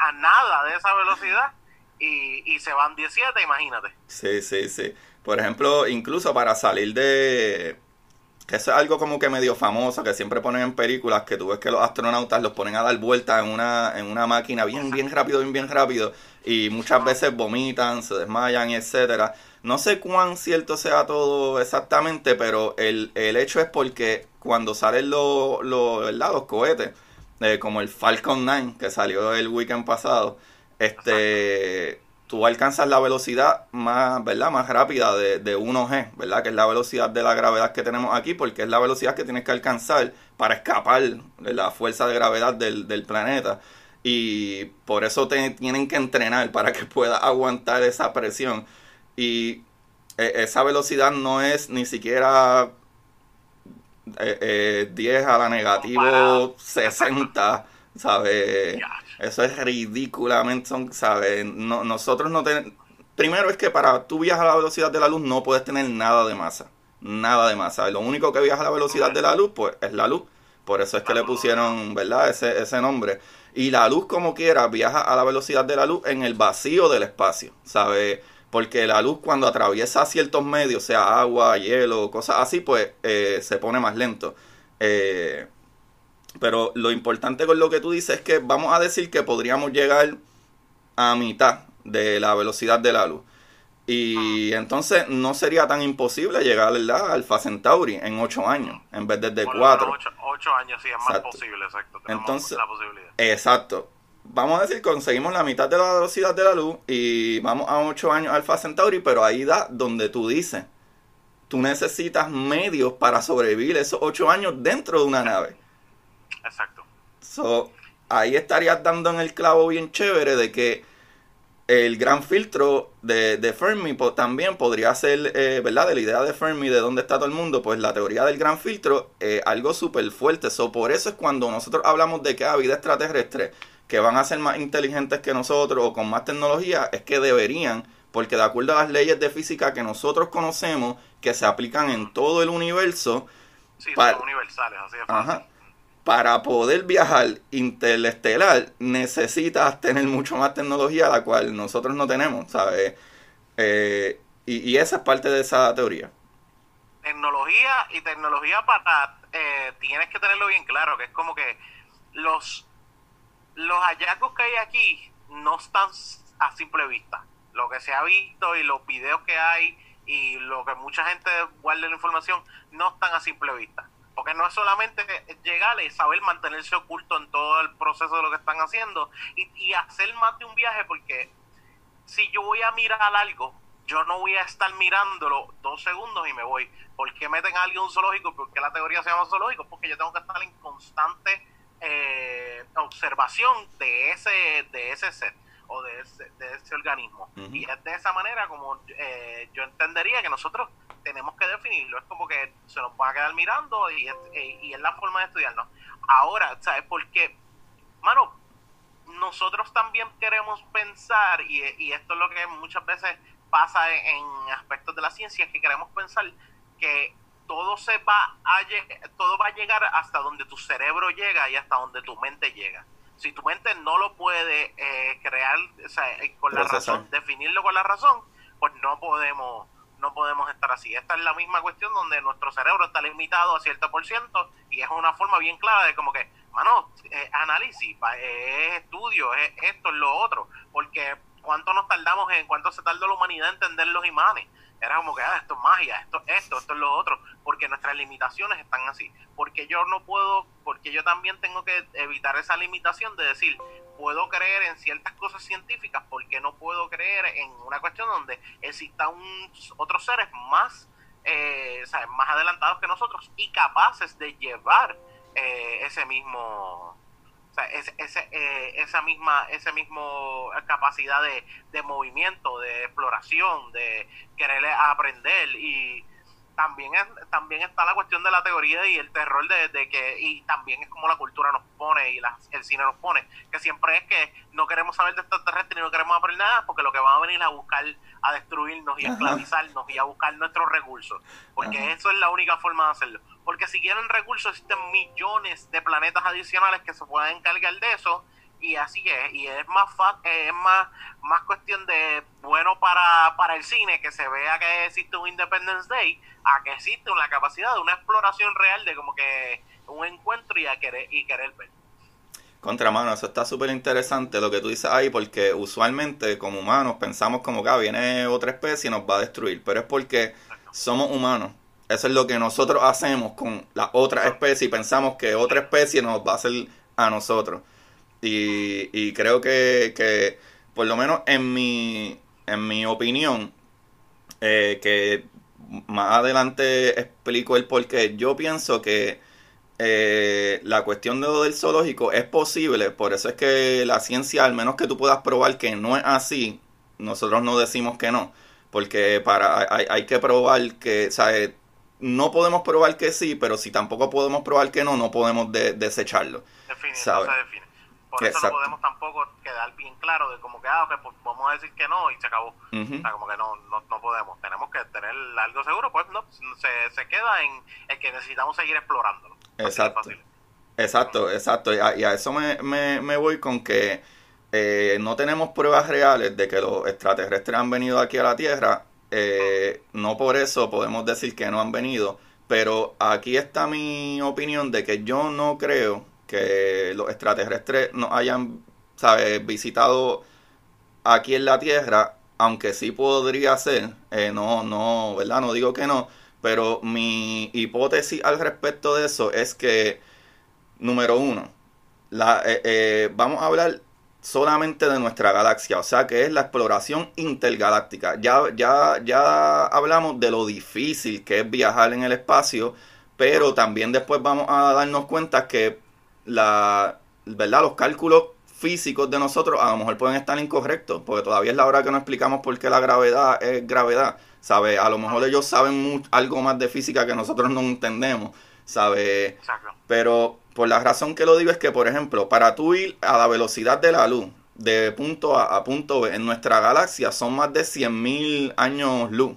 a nada de esa velocidad y, y se van 17, imagínate. Sí, sí, sí. Por ejemplo, incluso para salir de que eso es algo como que medio famoso, que siempre ponen en películas, que tú ves que los astronautas los ponen a dar vueltas en una, en una máquina bien, bien rápido, bien, bien rápido, y muchas veces vomitan, se desmayan, etcétera. No sé cuán cierto sea todo exactamente, pero el, el hecho es porque cuando salen los, los, los cohetes, eh, como el Falcon 9, que salió el weekend pasado, este tú alcanzas la velocidad más, ¿verdad? Más rápida de, de 1G, ¿verdad? Que es la velocidad de la gravedad que tenemos aquí, porque es la velocidad que tienes que alcanzar para escapar de la fuerza de gravedad del, planeta. Y por eso te tienen que entrenar para que puedas aguantar esa presión. Y e, esa velocidad no es ni siquiera 10 eh, eh, a la negativo 60, ¿sabes? Eso es ridículamente, ¿sabes? No, nosotros no tenemos... Primero es que para tú viajar a la velocidad de la luz no puedes tener nada de masa. Nada de masa. Lo único que viaja a la velocidad de la luz, pues es la luz. Por eso es que le pusieron, ¿verdad? Ese, ese nombre. Y la luz, como quiera, viaja a la velocidad de la luz en el vacío del espacio, ¿sabes? Porque la luz cuando atraviesa ciertos medios, sea agua, hielo, cosas así, pues eh, se pone más lento. Eh, pero lo importante con lo que tú dices es que vamos a decir que podríamos llegar a mitad de la velocidad de la luz. Y entonces no sería tan imposible llegar ¿verdad? al Alpha Centauri en 8 años, en vez de 4. 8 años sí es más posible, exacto. entonces, Exacto. Vamos a decir, conseguimos la mitad de la velocidad de la luz y vamos a 8 años Alpha Centauri, pero ahí da donde tú dices, tú necesitas medios para sobrevivir esos 8 años dentro de una nave. Exacto. So, ahí estarías dando en el clavo bien chévere de que el gran filtro de, Fermi también podría ser, eh, ¿verdad? De la idea de Fermi, de dónde está todo el mundo, pues la teoría del gran filtro, es algo súper fuerte. So, por eso es cuando nosotros hablamos de que hay vida extraterrestre, que van a ser más inteligentes que nosotros o con más tecnología, es que deberían, porque de acuerdo a las leyes de física que nosotros conocemos, que se aplican en todo el universo, sí, son universales, así de fácil para poder viajar interestelar necesitas tener mucho más tecnología, la cual nosotros no tenemos, ¿sabes? Eh, y, esa es parte de esa teoría. Tecnología y tecnología para... Eh, tienes que tenerlo bien claro, que es como que los, los hallazgos que hay aquí no están a simple vista. Lo que se ha visto y los videos que hay y lo que mucha gente guarda la información no están a simple vista porque no es solamente llegar y saber mantenerse oculto en todo el proceso de lo que están haciendo y, hacer más de un viaje, porque si yo voy a mirar algo, yo no voy a estar mirándolo dos segundos y me voy. ¿Por qué meten a alguien un zoológico? ¿Por qué la teoría se llama zoológico? Porque yo tengo que estar en constante eh, observación de ese, de ese set o de ese, de ese organismo. Y es de esa manera como eh, yo entendería que nosotros tenemos que definirlo. Es como que se nos va a quedar mirando y es, eh, y es la forma de estudiarnos. Ahora, ¿sabes por qué? Mano, nosotros también queremos pensar, y, y esto es lo que muchas veces pasa en, aspectos de la ciencia, es que queremos pensar que todo se va a todo va a llegar hasta donde tu cerebro llega y hasta donde tu mente llega. Si tu mente no lo puede eh, crear o sea, eh, con la razón, definirlo con la razón, pues no podemos no podemos estar así. Esta es la misma cuestión donde nuestro cerebro está limitado a cierto por ciento y es una forma bien clara de como que, mano, eh, análisis, es estudio, es esto, es lo otro, porque cuánto nos tardamos en cuánto se tardó la humanidad en entender los imanes era como que, ah, esto es magia, esto, esto, esto es lo otro, porque nuestras limitaciones están así. Porque yo no puedo, porque yo también tengo que evitar esa limitación de decir, puedo creer en ciertas cosas científicas, porque no puedo creer en una cuestión donde existan otros seres más, eh, más adelantados que nosotros y capaces de llevar eh, ese mismo ese, eh, esa misma esa mismo capacidad de, de, movimiento, de exploración, de querer aprender y también es, también está la cuestión de la teoría y el terror de, que y también es como la cultura nos pone y el cine nos pone que siempre es que no queremos saber de extraterrestres ni no queremos aprender nada porque lo que van a venir a buscar a destruirnos y a esclavizarnos y a buscar nuestros recursos porque eso es la única forma de hacerlo. Porque si quieren recursos existen millones de planetas adicionales que se pueden encargar de eso y así es y es más es más más cuestión de bueno para, para el cine que se vea que existe un Independence Day a que existe una capacidad de una exploración real de como que un encuentro y a querer y querer ver Contramano, eso está súper interesante lo que tú dices ahí, porque usualmente como humanos pensamos como que ah, viene otra especie y nos va a destruir, pero es porque somos humanos. Eso es lo que nosotros hacemos con la otra especie y pensamos que otra especie nos va a hacer a nosotros. Y, y creo que, que, por lo menos en mi, en mi opinión, eh, que más adelante explico el por qué, yo pienso que eh, la cuestión de lo del zoológico es posible, por eso es que la ciencia, al menos que tú puedas probar que no es así, nosotros no decimos que no, porque para hay, hay que probar que, ¿sabes? No podemos probar que sí, pero si tampoco podemos probar que no, no podemos desecharlo. ¿sabes? Por eso no podemos tampoco quedar bien claro de como que, ah, pues vamos a decir que no y se acabó. O sea, como que no, no, no, podemos. Tenemos que tener algo seguro, pues no, se, se queda en el que necesitamos seguir explorándolo. Exacto. Exacto, exacto. Y a, eso me, me, me, voy con que eh, no tenemos pruebas reales de que los extraterrestres han venido aquí a la Tierra. Eh, no por eso podemos decir que no han venido. Pero aquí está mi opinión de que yo no creo que los extraterrestres no hayan ¿sabes? visitado aquí en la Tierra, aunque sí podría ser, eh, no, no, ¿verdad? No digo que no, pero mi hipótesis al respecto de eso es que, número uno, la, eh, eh, vamos a hablar solamente de nuestra galaxia, o sea que es la exploración intergaláctica. Ya, ya, ya hablamos de lo difícil que es viajar en el espacio, pero también después vamos a darnos cuenta que la, ¿verdad? los cálculos físicos de nosotros a lo mejor pueden estar incorrectos, porque todavía es la hora que no explicamos por qué la gravedad es gravedad, ¿sabe? A lo mejor ellos saben algo más de física que nosotros no entendemos, ¿sabe? Pero por la razón que lo digo es que, por ejemplo, para tú ir a la velocidad de la luz, de punto A a punto B, en nuestra galaxia son más de 100.000 años luz,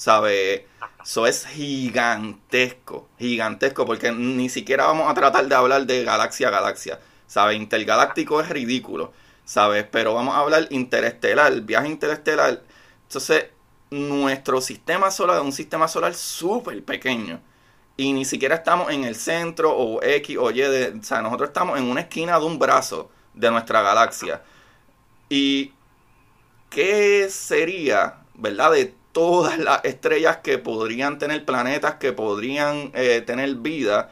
¿sabe? Eso es gigantesco, gigantesco, porque ni siquiera vamos a tratar de hablar de galaxia a galaxia ¿sabes? Intergaláctico es ridículo, ¿sabes? Pero vamos a hablar interestelar, viaje interestelar. Entonces, nuestro sistema solar es un sistema solar súper pequeño. Y ni siquiera estamos en el centro o X o Y. De, o sea, nosotros estamos en una esquina de un brazo de nuestra galaxia. ¿Y qué sería, verdad, todas las estrellas que podrían tener planetas, que podrían eh, tener vida?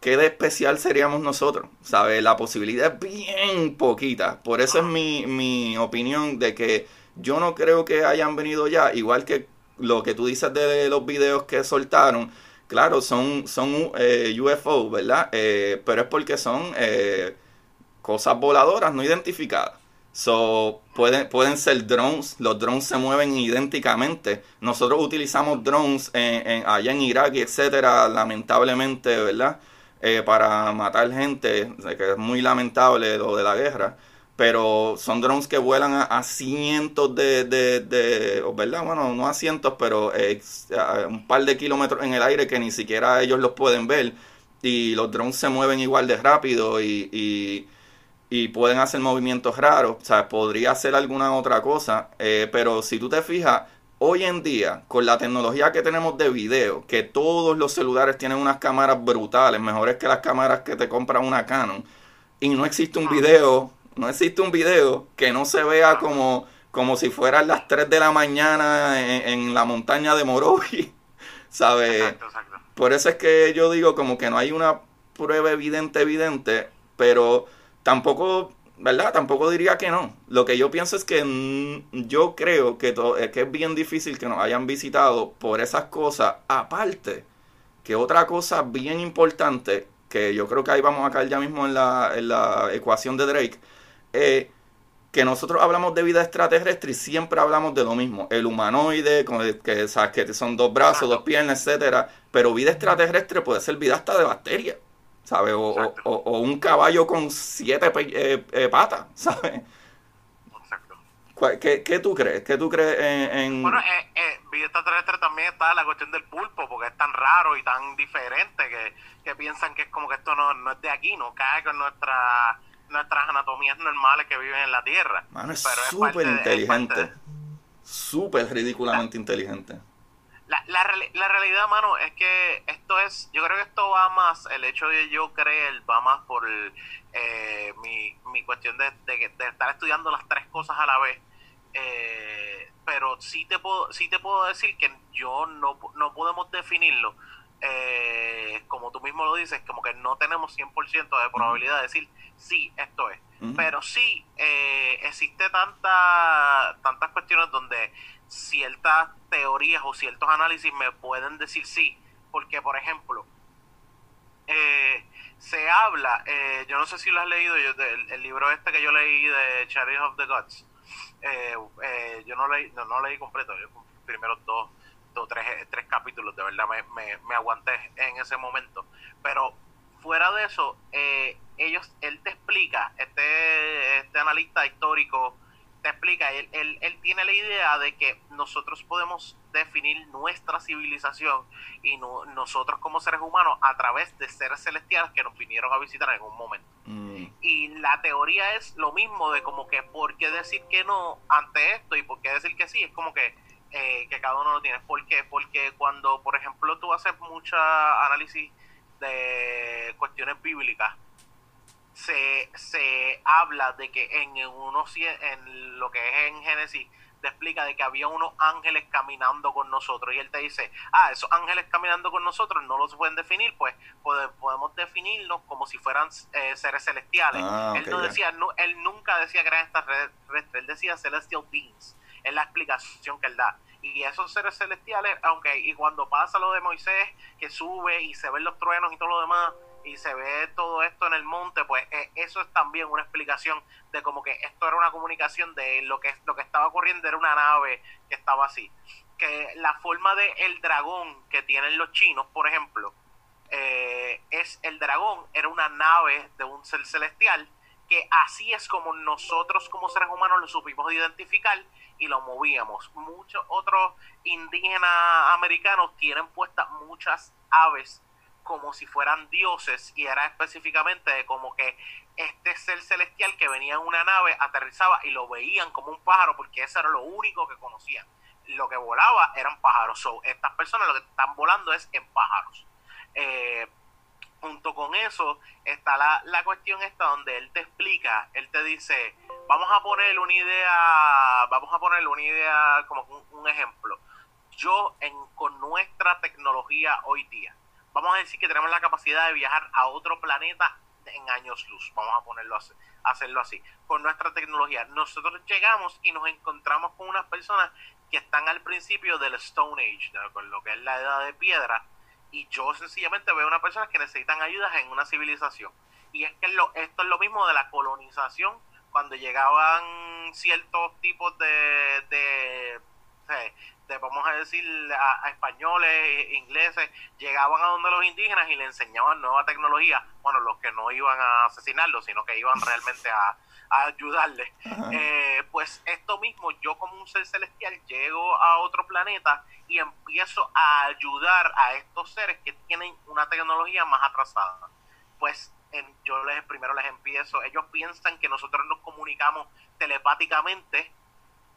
¿qué de especial seríamos nosotros? ¿Sabes? La posibilidad es bien poquita. Por eso es mi, mi opinión de que yo no creo que hayan venido ya, igual que lo que tú dices de los videos que soltaron. Claro, son, son eh, UFO, ¿verdad? Eh, pero es porque son eh, cosas voladoras no identificadas. So, pueden, pueden ser drones, los drones se mueven idénticamente. Nosotros utilizamos drones allá en Irak etcétera, lamentablemente, ¿verdad? Eh, para matar gente, que es muy lamentable lo de la guerra. Pero son drones que vuelan a, cientos de, de, ¿verdad? Bueno, no a cientos, pero eh, a un par de kilómetros en el aire que ni siquiera ellos los pueden ver. Y los drones se mueven igual de rápido y pueden hacer movimientos raros, o sea, podría hacer alguna otra cosa, eh, pero si tú te fijas, hoy en día, con la tecnología que tenemos de video, que todos los celulares tienen unas cámaras brutales, mejores que las cámaras que te compra una Canon, y no existe un video, no existe un video que no se vea como, como si fueran las 3 de la mañana en, la montaña de Morovi, ¿sabes? Por eso es que yo digo como que no hay una prueba evidente, evidente, pero tampoco, ¿verdad? Tampoco diría que no. Lo que yo pienso es que yo creo que, es que es bien difícil que nos hayan visitado por esas cosas. Aparte, que otra cosa bien importante, que yo creo que ahí vamos a caer ya mismo en la, en la ecuación de Drake, eh, que nosotros hablamos de vida extraterrestre y siempre hablamos de lo mismo. El humanoide, que, ¿sabes? que son dos brazos, dos piernas, etcétera. Pero vida extraterrestre puede ser vida hasta de bacterias. ¿Sabes? O, un caballo con siete eh, eh, patas, ¿sabes? ¿Qué, ¿Qué, tú crees? ¿Qué tú crees en...? Bueno, eh, eh, vida extraterrestre también está la cuestión del pulpo, porque es tan raro y tan diferente que, que piensan que es como que esto no, no es de aquí, no cae con nuestra, nuestras anatomías normales que viven en la Tierra. Mano, es súper inteligente. Súper ridículamente inteligente la, la, la, realidad, mano, es que esto es, yo creo que esto va más, el hecho de yo creer va más por eh, mi, mi cuestión de, de, estar estudiando las tres cosas a la vez. Eh, pero sí te puedo sí te puedo decir que yo no, no podemos definirlo. Eh, como tú mismo lo dices como que no tenemos 100% de probabilidad de decir sí esto es. Pero sí existe tanta tantas cuestiones donde ciertas teorías o ciertos análisis me pueden decir sí, porque por ejemplo, eh, se habla, eh, yo no sé si lo has leído, yo, el, libro este que yo leí de Chariots of the Gods, eh, yo no leí, no, leí completo, yo primero dos, dos tres, tres capítulos, de verdad me, me, me aguanté en ese momento, pero fuera de eso, ellos, él te explica, este, este analista histórico, te explica, él, él, él, tiene la idea de que nosotros podemos definir nuestra civilización y nosotros como seres humanos a través de seres celestiales que nos vinieron a visitar en un momento. Mm. Y la teoría es lo mismo de como que por qué decir que no ante esto y por qué decir que sí, es como que, eh, que cada uno lo tiene. ¿Por qué? Porque cuando, por ejemplo, tú haces mucha análisis de cuestiones bíblicas, se, se habla de que en, unos, en lo que es en Génesis te explica de que había unos ángeles caminando con nosotros y él te dice, ah, esos ángeles caminando con nosotros no los pueden definir, pues podemos definirlos como si fueran eh, seres celestiales. Ah, él no decía, no, él nunca decía que eran extraterrestres, él decía celestial beings, es la explicación que él da. Y esos seres celestiales, aunque y cuando pasa lo de Moisés, que sube y se ven los truenos y todo lo demás, y se ve todo esto en el monte, pues eh, eso es también una explicación de como que esto era una comunicación de lo que lo que estaba ocurriendo era una nave que estaba así. Que la forma de dragón que tienen los chinos, por ejemplo, eh, es el dragón, era una nave de un ser celestial que así es como nosotros como seres humanos lo supimos identificar y lo movíamos. Muchos otros indígenas americanos tienen puestas muchas aves como si fueran dioses y era específicamente de como que este ser celestial que venía en una nave aterrizaba y lo veían como un pájaro porque eso era lo único que conocían. Lo que volaba eran pájaros. So, estas personas lo que están volando es en pájaros. Eh, junto con eso está la, la cuestión esta donde él te explica, él te dice, vamos a poner una idea, vamos a poner una idea como un, un ejemplo. Yo en, con nuestra tecnología hoy día, vamos a decir que tenemos la capacidad de viajar a otro planeta en años luz, vamos a ponerlo así, hacerlo así, con nuestra tecnología. Nosotros llegamos y nos encontramos con unas personas que están al principio del Stone Age, con lo que es la edad de piedra, y yo sencillamente veo unas personas que necesitan ayuda en una civilización. Y es que esto es lo mismo de la colonización cuando llegaban ciertos tipos de vamos a decir, a, españoles, ingleses, llegaban a donde los indígenas y le enseñaban nueva tecnología, bueno, los que no iban a asesinarlos, sino que iban realmente a, a ayudarles. Eh, pues esto mismo, yo como un ser celestial llego a otro planeta y empiezo a ayudar a estos seres que tienen una tecnología más atrasada. Pues yo les primero les empiezo, ellos piensan que nosotros nos comunicamos telepáticamente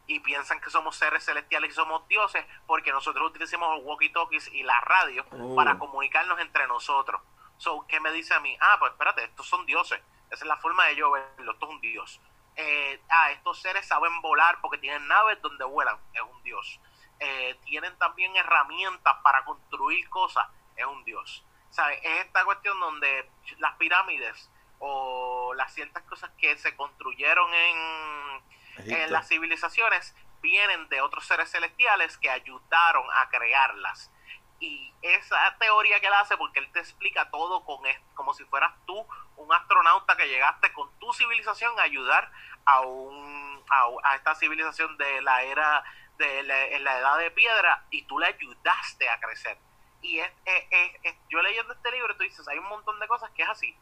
y piensan que somos seres celestiales y somos dioses porque nosotros utilizamos los walkie-talkies y la radio oh. para comunicarnos entre nosotros. So, ¿qué me dice a mí? Ah, pues espérate, estos son dioses. Esa es la forma de yo verlo, esto es un dios. Eh, ah, estos seres saben volar porque tienen naves donde vuelan, es un dios. Eh, tienen también herramientas para construir cosas, es un dios. ¿Sabes? Es esta cuestión donde las pirámides o las ciertas cosas que se construyeron en, en las civilizaciones vienen de otros seres celestiales que ayudaron a crearlas. Y esa teoría que él hace, porque él te explica todo con como si fueras tú un astronauta que llegaste con tu civilización a ayudar a un a, esta civilización de la era de la, en la edad de piedra y tú le ayudaste a crecer. Y es, yo leyendo este libro tú dices hay un montón de cosas que es así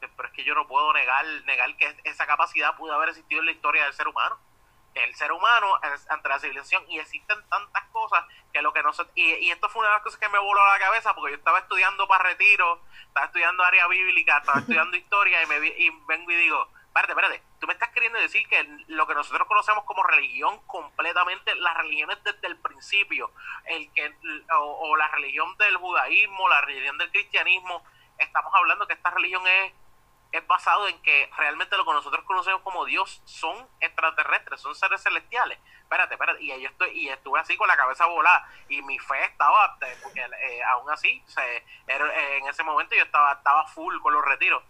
pero es que yo no puedo negar negar que esa capacidad pudo haber existido en la historia del ser humano. El ser humano ante la civilización y existen tantas cosas que lo que nosotros y, y esto fue una de las cosas que me voló a la cabeza porque yo estaba estudiando para retiro estaba estudiando área bíblica estaba estudiando historia y me y vengo y digo espérate espérate tú me estás queriendo decir que lo que nosotros conocemos como religión completamente las religiones desde el principio el que o, o la religión del judaísmo la religión del cristianismo estamos hablando que esta religión es es basado en que realmente lo que nosotros conocemos como Dios son extraterrestres, son seres celestiales. Espérate, espérate, y yo estoy, y estuve así con la cabeza volada, y mi fe estaba, eh, porque eh, aún así, eh, en ese momento yo estaba, estaba full con los retiros.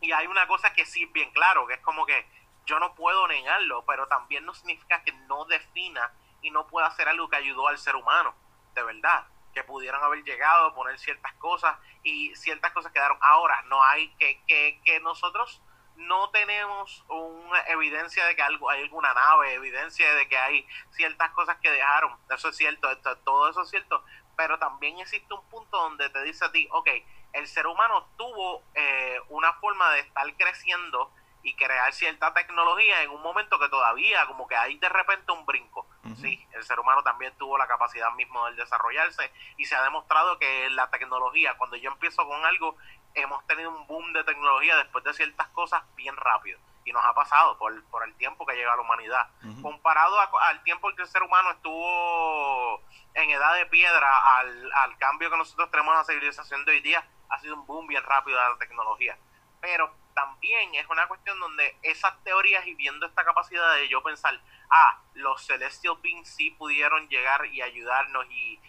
Y hay una cosa que sí, bien claro, que es como que yo no puedo negarlo, pero también no significa que no defina y no pueda hacer algo que ayudó al ser humano, de verdad que pudieran haber llegado, poner ciertas cosas y ciertas cosas quedaron. Ahora, no hay que, que, que nosotros no tenemos una evidencia de que algo, hay alguna nave, evidencia de que hay ciertas cosas que dejaron. Eso es cierto, esto, todo eso es cierto, pero también existe un punto donde te dice a ti, ok, el ser humano tuvo eh, una forma de estar creciendo y crear cierta tecnología en un momento que todavía como que hay de repente un brinco. Sí, el ser humano también tuvo la capacidad mismo de desarrollarse y se ha demostrado que la tecnología, cuando yo empiezo con algo, hemos tenido un boom de tecnología después de ciertas cosas bien rápido. Y nos ha pasado por, por el tiempo que llega la humanidad. Comparado al tiempo en que el ser humano estuvo en edad de piedra, al, al cambio que nosotros tenemos en la civilización de hoy día, ha sido un boom bien rápido de la tecnología. Pero también es una cuestión donde esas teorías y viendo esta capacidad de yo pensar, ah, los Celestial Beings sí pudieron llegar y ayudarnos y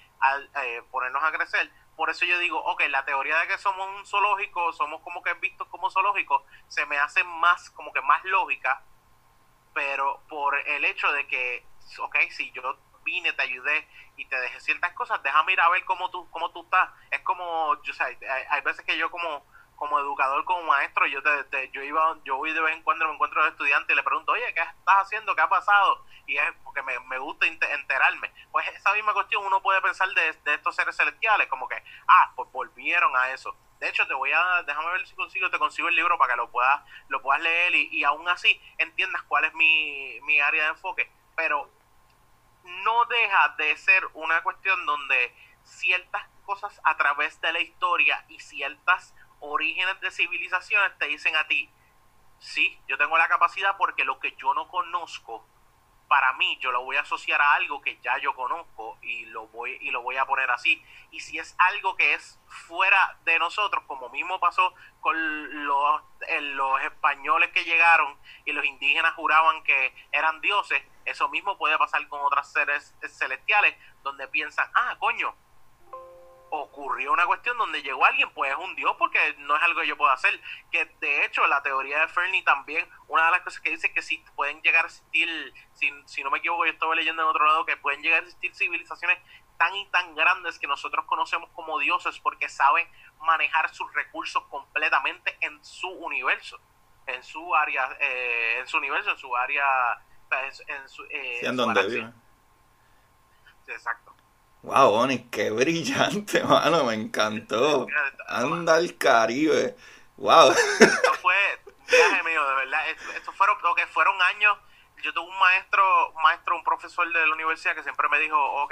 eh, ponernos a crecer. Por eso yo digo, ok, la teoría de que somos un zoológico, somos como que vistos como zoológicos, se me hace más, como que más lógica, pero por el hecho de que, ok, si yo vine, te ayudé y te dejé ciertas cosas, déjame ir a ver cómo tú, cómo tú estás. Es como, hay veces que yo como como educador, como maestro, yo te, yo iba, yo voy de vez en cuando me encuentro a estudiante y le pregunto, oye, ¿qué estás haciendo? ¿Qué ha pasado? Y es porque me, me gusta enterarme. Pues esa misma cuestión uno puede pensar de, estos seres celestiales, como que, ah, pues volvieron a eso. De hecho, te voy a, déjame ver si consigo, te consigo el libro para que lo puedas, lo puedas leer y, y aún así entiendas cuál es mi, mi área de enfoque. Pero no deja de ser una cuestión donde ciertas cosas a través de la historia y ciertas orígenes de civilizaciones te dicen a ti, sí, yo tengo la capacidad porque lo que yo no conozco, para mí yo lo voy a asociar a algo que ya yo conozco y lo voy y lo voy a poner así. Y si es algo que es fuera de nosotros, como mismo pasó con los, eh, los españoles que llegaron y los indígenas juraban que eran dioses, eso mismo puede pasar con otros seres celestiales donde piensan, ah, coño, ocurrió una cuestión donde llegó alguien, pues es un dios porque no es algo que yo pueda hacer. Que de hecho la teoría de Fernie también, una de las cosas que dice que sí pueden llegar a existir, si, si no me equivoco, yo estaba leyendo en otro lado, que pueden llegar a existir civilizaciones tan y tan grandes que nosotros conocemos como dioses porque saben manejar sus recursos completamente en su universo. en su área, eh, en su universo, en su área, en su, eh, en donde vive. exacto. Wow, Bonnie, qué brillante, mano, me encantó. Anda al Caribe. Wow. Esto fue viaje mío, de verdad. Esto, fueron, que fueron años. Yo tuve un maestro, un maestro, un profesor de la universidad que siempre me dijo, ok,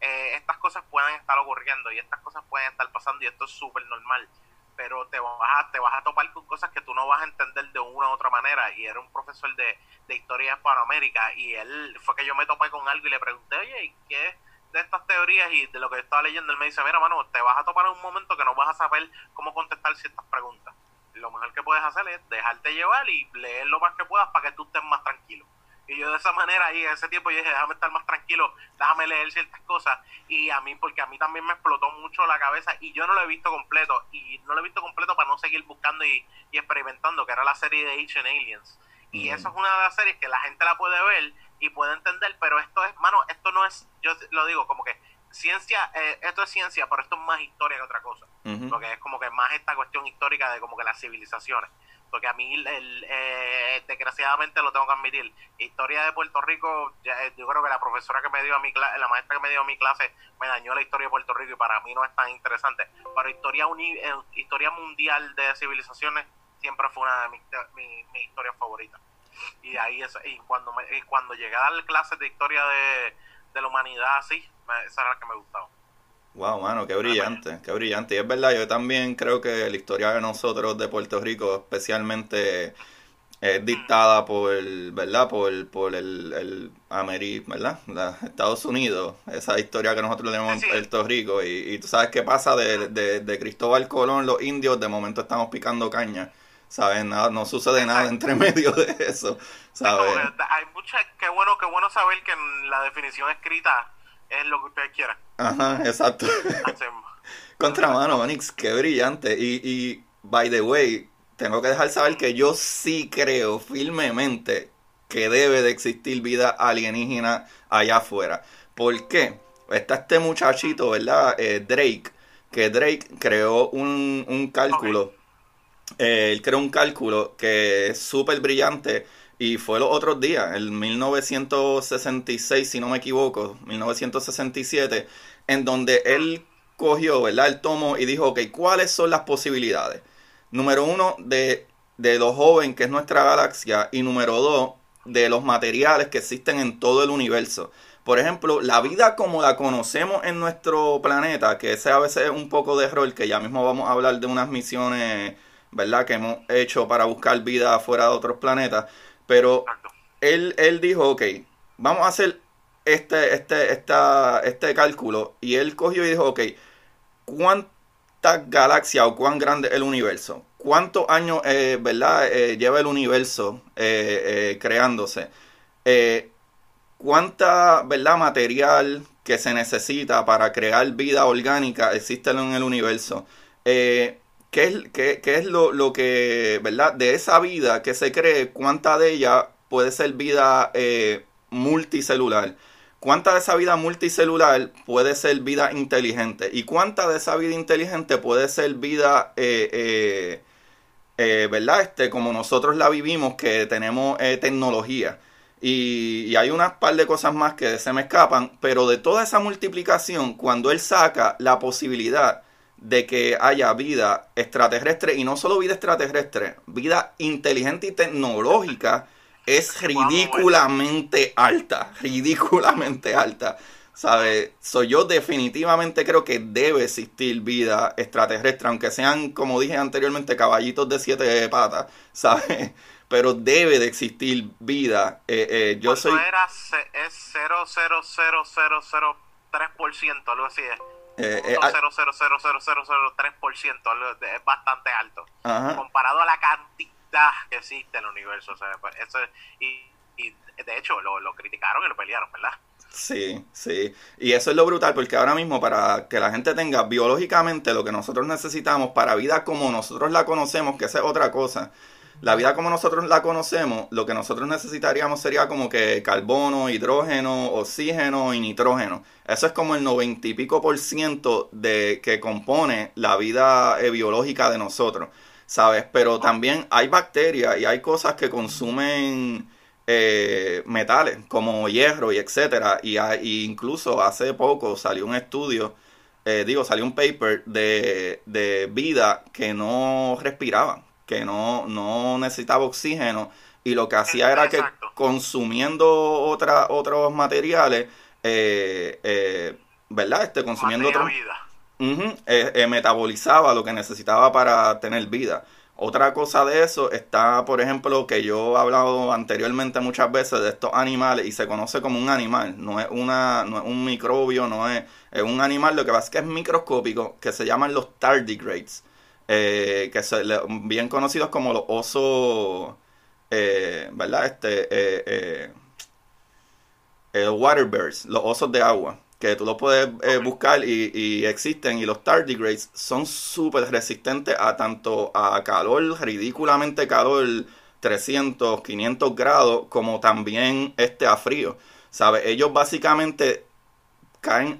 eh, estas cosas pueden estar ocurriendo y estas cosas pueden estar pasando y esto es súper normal pero te vas, a, te vas a topar con cosas que tú no vas a entender de una u otra manera. Y era un profesor de, de historia Hispanoamérica y él fue que yo me topé con algo y le pregunté, oye, ¿y qué de estas teorías y de lo que estaba leyendo? Él me dice, mira, mano, te vas a topar en un momento que no vas a saber cómo contestar ciertas preguntas. Lo mejor que puedes hacer es dejarte llevar y leer lo más que puedas para que tú estés más tranquilo. Y yo de esa manera ahí, en ese tiempo, yo dije, déjame estar más tranquilo, déjame leer ciertas cosas. Y a mí, porque a mí también me explotó mucho la cabeza y yo no lo he visto completo. Y no lo he visto completo para no seguir buscando y, experimentando, que era la serie de Ancient Aliens. Y eso es una de las series que la gente la puede ver y puede entender, pero esto es, mano, esto no es, yo lo digo, como que ciencia, eh, esto es ciencia, pero esto es más historia que otra cosa. Porque es como que más esta cuestión histórica de como que las civilizaciones. Porque a mí el, eh, desgraciadamente lo tengo que admitir historia de Puerto Rico eh, yo creo que la profesora que me dio a mi clase la maestra que me dio a mi clase me dañó la historia de Puerto Rico y para mí no es tan interesante. Pero historia eh, historia mundial de civilizaciones siempre fue una de mis, mi, historias favoritas y ahí es, y cuando me, cuando llegué a dar clases de historia de, de la humanidad así esa era la que me gustaba Wow, mano, qué brillante, qué brillante. Y es verdad, yo también creo que la historia de nosotros de Puerto Rico, especialmente, es dictada por, ¿verdad? Por, por el, el ¿verdad? Estados Unidos, esa historia que nosotros tenemos en Puerto Rico. Y, y, tú sabes qué pasa de, de, de, Cristóbal Colón, los indios, de momento estamos picando caña. ¿Sabes? Nada, no sucede nada entre medio de eso, ¿sabes? hay mucha, qué bueno, qué bueno saber que en la definición escrita es lo que ustedes quieran. Ajá, exacto. Contramano, Onix, qué brillante. Y, y, by the way, tengo que dejar saber que yo sí creo firmemente que debe de existir vida alienígena allá afuera. ¿Por qué? Está este muchachito, ¿verdad? Eh, Drake, que Drake creó un, un cálculo. Eh, él creó un cálculo que es súper brillante y fue los otros días, en 1966, si no me equivoco, 1967, en donde él cogió, ¿verdad? El tomo y dijo, ok, ¿cuáles son las posibilidades? Número uno, de, de lo joven que es nuestra galaxia. Y número dos, de los materiales que existen en todo el universo. Por ejemplo, la vida como la conocemos en nuestro planeta, que ese a veces es un poco de error, que ya mismo vamos a hablar de unas misiones, ¿verdad? Que hemos hecho para buscar vida fuera de otros planetas. Pero él, él dijo, ok, vamos a hacer este, este, esta, este cálculo. Y él cogió y dijo, ok, ¿cuántas galaxias o cuán grande es el universo? ¿Cuántos años, eh, verdad, eh, lleva el universo eh, creándose? ¿Cuánta, verdad, material que se necesita para crear vida orgánica existe en el universo? ¿Qué es, qué, qué es lo, lo, que, ¿verdad? De esa vida que se cree, ¿cuánta de ella puede ser vida eh, multicelular? ¿Cuánta de esa vida multicelular puede ser vida inteligente? ¿Y cuánta de esa vida inteligente puede ser vida, eh, eh, ¿verdad? Este, como nosotros la vivimos, que tenemos tecnología. Y, y, hay unas par de cosas más que se me escapan, pero de toda esa multiplicación, cuando él saca la posibilidad de que haya vida extraterrestre y no solo vida extraterrestre, vida inteligente y tecnológica es ridículamente alta, ridículamente alta. ¿Sabe? Soy yo definitivamente creo que debe existir vida extraterrestre, aunque sean, como dije anteriormente, caballitos de siete patas, ¿sabes? Pero debe de existir vida. Eh, eh, yo soy... Era, es 0,00003%, algo así es. Eh, eh, es bastante alto comparado a la cantidad que existe en el universo. Pues, y, de hecho lo, lo criticaron y lo pelearon, ¿verdad? Sí, sí. Y eso es lo brutal, porque ahora mismo para que la gente tenga biológicamente lo que nosotros necesitamos para vida como nosotros la conocemos, que esa es otra cosa, la vida como nosotros la conocemos, lo que nosotros necesitaríamos sería como que carbono, hidrógeno, oxígeno y nitrógeno. Eso es como el noventa y pico por ciento de que compone la vida eh, biológica de nosotros. ¿sabes? Pero también hay bacterias y hay cosas que consumen eh, metales como hierro y etcétera. Y, incluso hace poco salió un estudio, eh, digo, salió un paper de, de vida que no respiraban, que no, no necesitaba oxígeno y lo que hacía era que consumiendo otra, otros materiales, eh, eh, ¿verdad? Este, consumiendo otros... Eh, metabolizaba lo que necesitaba para tener vida. Otra cosa de eso está, por ejemplo, que yo he hablado anteriormente muchas veces de estos animales y se conoce como un animal, no es, una, no es un microbio, no es, es un animal, lo que pasa es que es microscópico, que se llaman los tardigrades, que son bien conocidos como los osos eh, ¿verdad? Este, eh, eh, waterbirds, los osos de agua, que tú los puedes eh, buscar y, existen, y los tardigrades son súper resistentes a tanto a calor, ridículamente calor, 300, 500 grados, como también este a frío. ¿Sabes? Ellos básicamente caen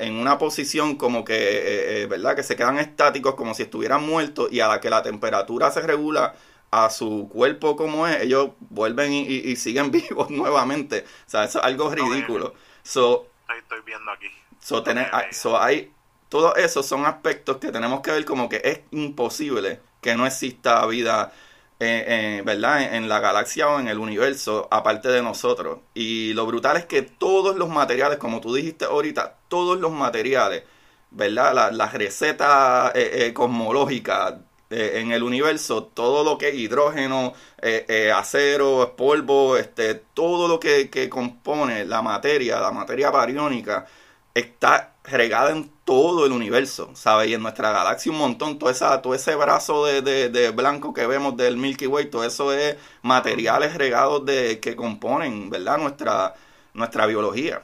en una posición como que, ¿verdad? Que se quedan estáticos como si estuvieran muertos y a la que la temperatura se regula a su cuerpo como es, ellos vuelven y, siguen vivos nuevamente. O sea, eso es algo ridículo. So, estoy viendo aquí. So, tener, so hay, todos esos son aspectos que tenemos que ver como que es imposible que no exista vida, eh, eh, ¿verdad? En, la galaxia o en el universo, aparte de nosotros. Y lo brutal es que todos los materiales, como tú dijiste ahorita, todos los materiales, ¿verdad? Las la recetas eh, cosmológicas eh, en el universo, todo lo que es hidrógeno, eh, eh, acero, polvo, este, todo lo que, compone la materia, la materia bariónica, está regada en todo el universo, ¿sabes? Y en nuestra galaxia un montón, todo, esa, todo ese brazo de, blanco que vemos del Milky Way, todo eso es materiales regados de, que componen, ¿verdad? Nuestra, nuestra biología.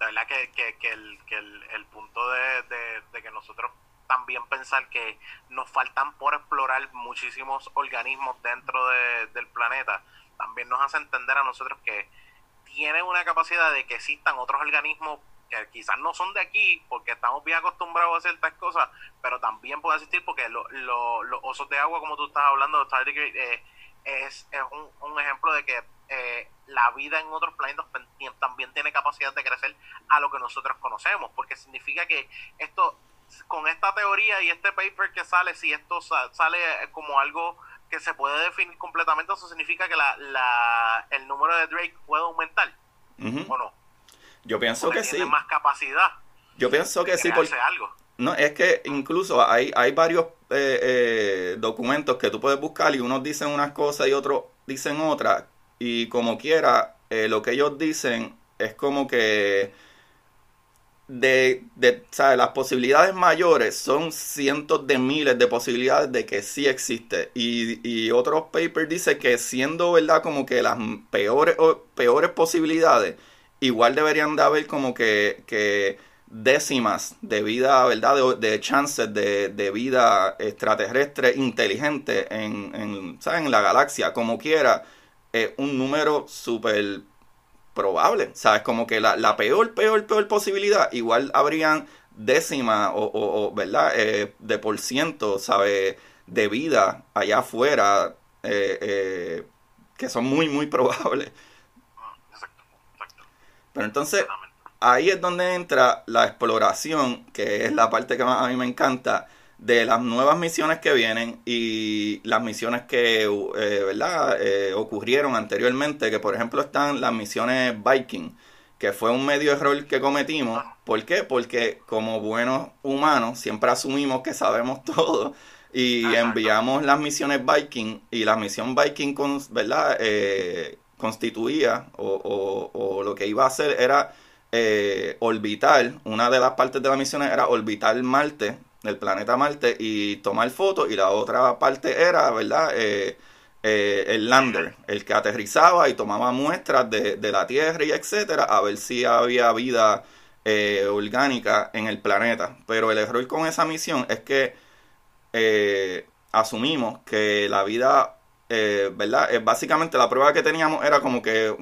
La verdad que, que, que el, punto de, que nosotros también pensar que nos faltan por explorar muchísimos organismos dentro del planeta, también nos hace entender a nosotros que tiene una capacidad de que existan otros organismos que quizás no son de aquí, porque estamos bien acostumbrados a ciertas cosas, pero también puede existir porque los osos de agua, como tú estás hablando, eh, es, es un, ejemplo de que eh, la vida en otros planetas también tiene capacidad de crecer a lo que nosotros conocemos, porque significa que esto, con esta teoría y este paper que sale, si esto sale como algo que se puede definir completamente, eso significa que la, la, el número de Drake puede aumentar, ¿o no? Yo pienso que tiene sí. más capacidad. Yo pienso que sí. Porque... algo. No, es que incluso hay, hay varios eh, eh, documentos que tú puedes buscar y unos dicen unas cosas y otros dicen otras y como quiera, eh, lo que ellos dicen es como que de, de las posibilidades mayores son cientos de miles de posibilidades de que sí existe. Y, y otros papers dicen que siendo verdad como que las peores, peores posibilidades, igual deberían de haber como que, que décimas de vida, ¿verdad? De, chances de, de, vida extraterrestre inteligente en, en, en la galaxia, como quiera es un número súper probable. ¿Sabes? Como que la, la, peor, peor, peor posibilidad, igual habrían décimas o, o, ¿verdad? Eh, de por ciento, ¿sabes? De vida allá afuera, eh, eh, que son muy, muy probables. Pero entonces, ahí es donde entra la exploración, que es la parte que más a mí me encanta, de las nuevas misiones que vienen y las misiones que eh, ¿verdad? Eh, ocurrieron anteriormente, que por ejemplo están las misiones Viking, que fue un medio error que cometimos. ¿Por qué? Porque como buenos humanos siempre asumimos que sabemos todo y enviamos las misiones Viking y la misión Viking con, ¿verdad? Eh, constituía o, o, lo que iba a hacer era orbitar, una de las partes de la misión era orbitar Marte del planeta Marte y tomar fotos y la otra parte era, ¿verdad? Eh, eh, el lander, el que aterrizaba y tomaba muestras de, la Tierra y etcétera, a ver si había vida eh, orgánica en el planeta. Pero el error con esa misión es que asumimos que la vida, ¿verdad? básicamente la prueba que teníamos era como que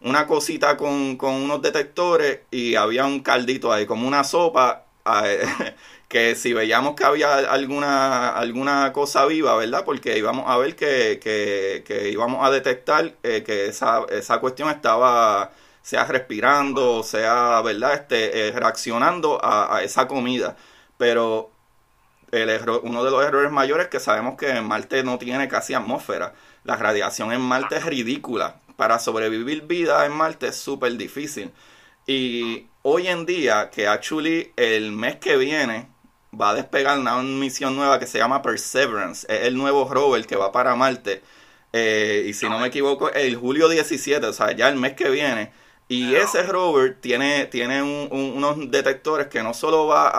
una cosita con, con unos detectores y había un caldito ahí, como una sopa que si veíamos que había alguna, alguna cosa viva, ¿verdad? Porque íbamos a ver que, que, íbamos a detectar eh, que esa, esa cuestión estaba sea respirando, sea, ¿verdad? Este, eh, reaccionando a, esa comida. Pero el uno de los errores mayores es que sabemos que Marte no tiene casi atmósfera. La radiación en Marte es ridícula. Para sobrevivir vida en Marte es súper difícil. Y hoy en día, que actually el mes que viene va a despegar una misión nueva que se llama Perseverance. Es el nuevo rover que va para Marte. Eh, y si no me equivoco, el julio 17, o sea, ya el mes que viene. Y ese rover tiene, tiene unos detectores que no solo va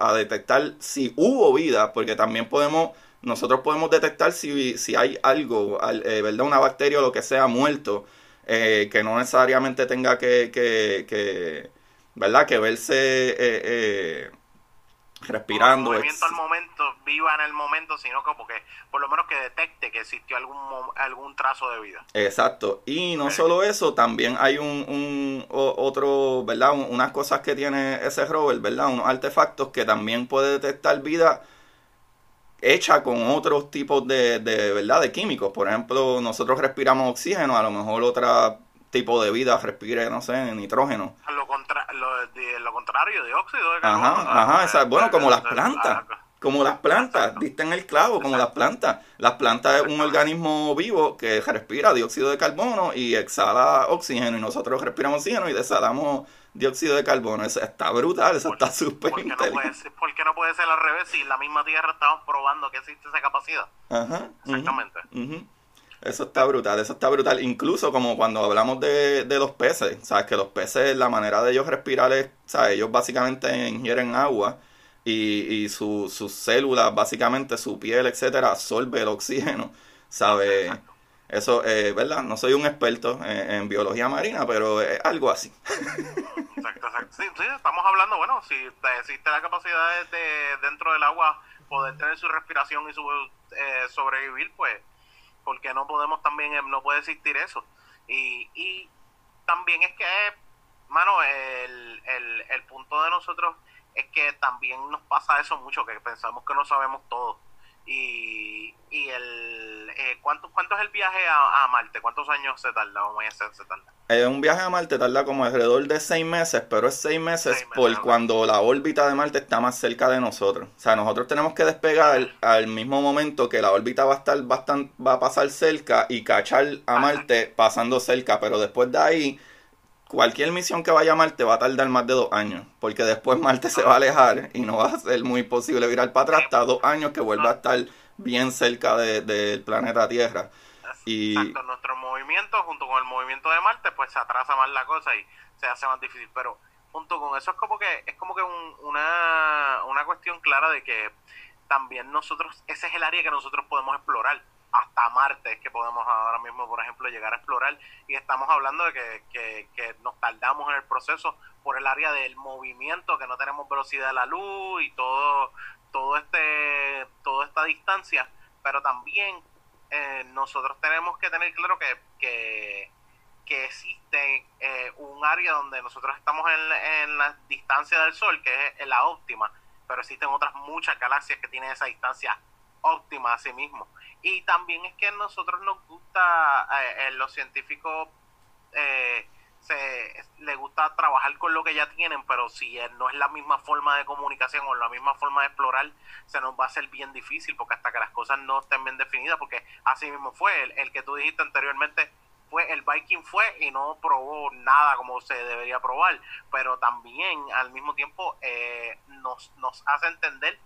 a, detectar si hubo vida, porque también podemos, nosotros podemos detectar si, si hay algo, eh, ¿verdad? Una bacteria o lo que sea muerto, eh, que no necesariamente tenga que, que, que ¿verdad? Que verse respirando. movimiento al momento, viva en el momento, sino que por lo menos que detecte que existió algún, algún trazo de vida. Exacto. Y no solo eso, también hay un, un otro, ¿verdad? unas cosas que tiene ese rover, ¿verdad? Unos artefactos que también puede detectar vida hecha con otros tipos de, de, ¿verdad? de químicos. Por ejemplo, nosotros respiramos oxígeno, a lo mejor otra tipo de vida respire, no sé, nitrógeno. Lo, contrario, dióxido de carbono. Ajá, ajá, bueno, como las plantas. Como las plantas, diste en el clavo, como las plantas. Las plantas es un organismo vivo que respira dióxido de carbono y exhala oxígeno. Y nosotros respiramos oxígeno y exhalamos dióxido de carbono. Eso está brutal, eso está súper ¿por, no ¿Por qué no puede ser al revés si la misma Tierra estamos probando que existe esa capacidad? Ajá. Exactamente. Eso está brutal, eso está brutal. Incluso como cuando hablamos de, de los peces, ¿sabes? Que los peces, la manera de ellos respirar es, ¿sabes? Ellos básicamente ingieren agua y, y sus células, básicamente su piel, etcétera, absorbe el oxígeno, ¿sabes? Eso, eh, ¿verdad? No soy un experto en, biología marina, pero es algo así. Exacto, exacto. Sí, sí, estamos hablando, bueno, si existe la capacidad de, dentro del agua poder tener su respiración y su eh, sobrevivir, pues porque no podemos también, eh, no puede existir eso. Y, y también es que, mano, el, el, el punto de nosotros es que también nos pasa eso mucho, que pensamos que no sabemos todo. Y, y el eh, ¿cuánto, ¿cuánto es el viaje a, Marte? ¿Cuántos años se tarda? Vamos a se tarda. Eh, un viaje a Marte tarda como alrededor de seis meses, pero es seis meses, por cuando la órbita de Marte está más cerca de nosotros. O sea, nosotros tenemos que despegar al mismo momento que la órbita va a estar bastante, va a pasar cerca y cachar a Marte pasando cerca, pero después de ahí cualquier misión que vaya a Marte va a tardar más de dos años, porque después Marte se va a alejar y no va a ser muy posible virar para atrás hasta dos años que vuelva a estar bien cerca del planeta Tierra. Y... Exacto, nuestro movimiento junto con el movimiento de Marte pues se atrasa más la cosa y se hace más difícil, pero junto con eso es como que es como que una, una cuestión clara de que también nosotros, ese es el área que nosotros podemos explorar hasta Marte que podemos ahora mismo, por ejemplo, llegar a explorar. Y estamos hablando de que, que, nos tardamos en el proceso por el área del movimiento, que no tenemos velocidad de la luz y todo, todo este, toda esta distancia. Pero también eh, nosotros tenemos que tener claro que, que, que existe eh, un área donde nosotros estamos en, en la distancia del Sol, que es la óptima, pero existen otras muchas galaxias que tienen esa distancia óptima a sí mismo. Y también es que a nosotros nos gusta, eh, los científicos eh, se, les gusta trabajar con lo que ya tienen, pero si no es la misma forma de comunicación o la misma forma de explorar, se nos va a hacer bien difícil, porque hasta que las cosas no estén bien definidas, porque así mismo fue, el, que tú dijiste anteriormente, fue el Viking fue y no probó nada como se debería probar, pero también al mismo tiempo eh, nos, nos hace entender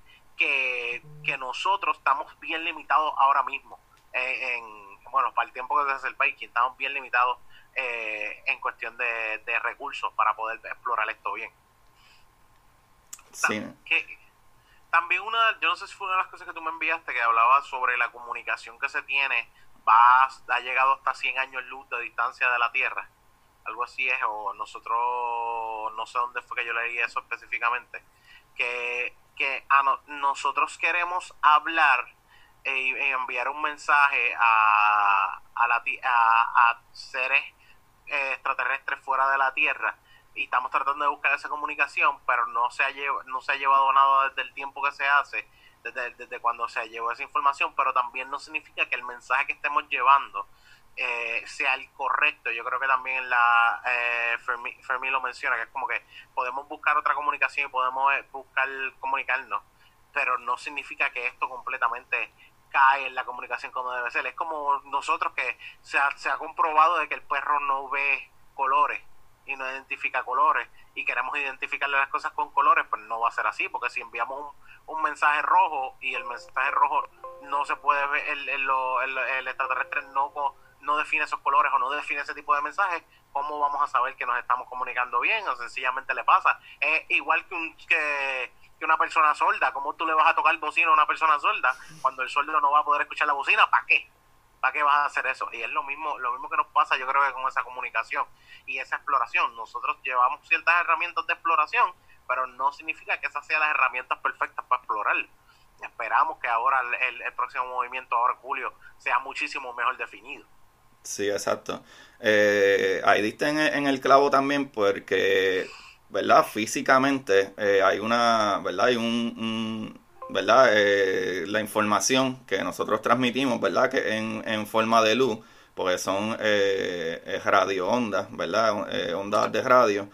que, nosotros estamos bien limitados ahora mismo. Eh, en, bueno, para el tiempo que se hace el Viking, estamos bien limitados eh, en cuestión de, recursos para poder explorar esto bien. Sí. también una, yo no sé si fue una de las cosas que tú me enviaste que hablaba sobre la comunicación que se tiene, va, ha llegado hasta 100 años luz de distancia de la Tierra. Algo así es, o nosotros, no sé dónde fue que yo leí eso específicamente, que que nosotros queremos hablar e, y enviar un mensaje a, a, la, a, seres eh, extraterrestres fuera de la Tierra, y estamos tratando de buscar esa comunicación, pero no se ha, no se ha llevado nada desde el tiempo que se hace, desde, desde cuando se llevó esa información, pero también no significa que el mensaje que estemos llevando eh, sea el correcto. Yo creo que también la eh, Fermi, lo menciona, que es como que podemos buscar otra comunicación y podemos eh, buscar comunicarnos, pero no significa que esto completamente cae en la comunicación como debe ser. Es como nosotros que se ha, se ha comprobado de que el perro no ve colores y no identifica colores y queremos identificarle las cosas con colores, pues no va a ser así, porque si enviamos un, un mensaje rojo y el mensaje rojo no se puede ver, el, el, el, el extraterrestre no, no define esos colores o no define ese tipo de mensajes, ¿cómo vamos a saber que nos estamos comunicando bien o sencillamente le pasa? Es igual que, un, que, una persona sorda, ¿cómo tú le vas a tocar bocina a una persona sorda cuando el sordo no va a poder escuchar la bocina? ¿Para qué? ¿Para qué vas a hacer eso? Y es lo mismo, lo mismo que nos pasa, yo creo que con esa comunicación y esa exploración. Nosotros llevamos ciertas herramientas de exploración, pero no significa que esas sean las herramientas perfectas para explorar. Esperamos que ahora el, el próximo movimiento, ahora Julio, sea muchísimo mejor definido. Sí, exacto. Eh, ahí diste en, el clavo también porque, ¿verdad? Físicamente eh, hay una, ¿verdad? Hay un, ¿verdad? Eh, la información que nosotros transmitimos, ¿verdad? Que en, forma de luz, porque son eh, radio ondas, ¿verdad? Ondas de radio.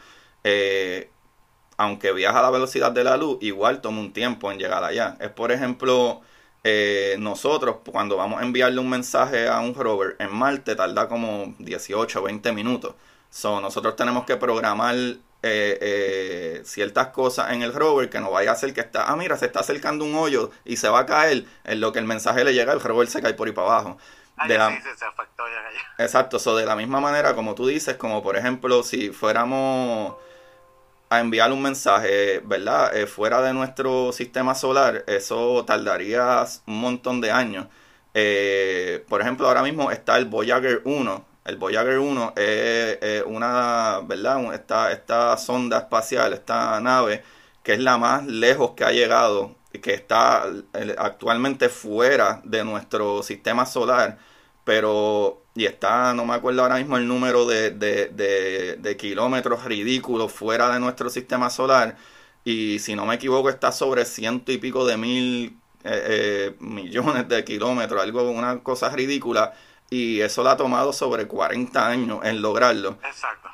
aunque viaja a la velocidad de la luz, igual toma un tiempo en llegar allá. Es, por ejemplo, nosotros cuando vamos a enviarle un mensaje a un rover en Marte tarda como 18 o 20 minutos. So, nosotros tenemos que programar eh, eh, ciertas cosas en el rover que no vaya a hacer que está, ah, mira, se está acercando un hoyo y se va a caer, en lo que el mensaje le llega, el rover se cae por ahí para abajo. Exacto, so, de la misma manera como tú dices, como por ejemplo, si fuéramos a enviar un mensaje, ¿verdad? Eh, fuera de nuestro sistema solar, eso tardaría un montón de años. Eh, por ejemplo, ahora mismo está el Voyager 1, el Voyager 1 es, una, ¿verdad? Esta, esta sonda espacial, esta nave, que es la más lejos que ha llegado, y que está actualmente fuera de nuestro sistema solar, pero, y está, no me acuerdo ahora mismo el número de, de, de, kilómetros ridículos fuera de nuestro sistema solar, y si no me equivoco está sobre ciento y pico de mil eh, eh, millones de kilómetros, algo, una cosa ridícula y eso le ha tomado sobre 40 años en lograrlo.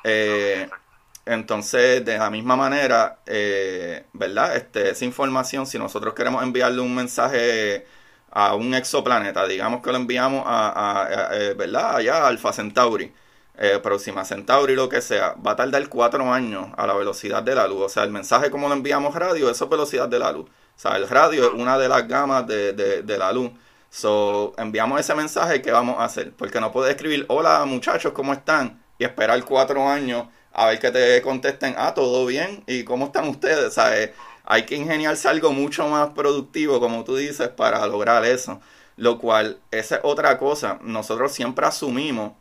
Eh, exacto. Entonces, de la misma manera, eh, ¿verdad? Este, esa información, si nosotros queremos enviarle un mensaje a un exoplaneta, digamos que lo enviamos a, eh, ¿verdad? Allá a Alpha Centauri, eh, Próxima Centauri, lo que sea, va a tardar cuatro años a la velocidad de la luz. O sea, el mensaje como lo enviamos radio, eso es velocidad de la luz. O sea, el radio es una de las gamas de, de, de la luz. So, enviamos ese mensaje que vamos a hacer. Porque no puedes escribir, hola muchachos, ¿cómo están? Y esperar cuatro años a ver que te contesten, ah, todo bien, ¿y cómo están ustedes? ¿Sabes? Hay que ingeniarse algo mucho más productivo, como tú dices, para lograr eso. Lo cual, esa es otra cosa. Nosotros siempre asumimos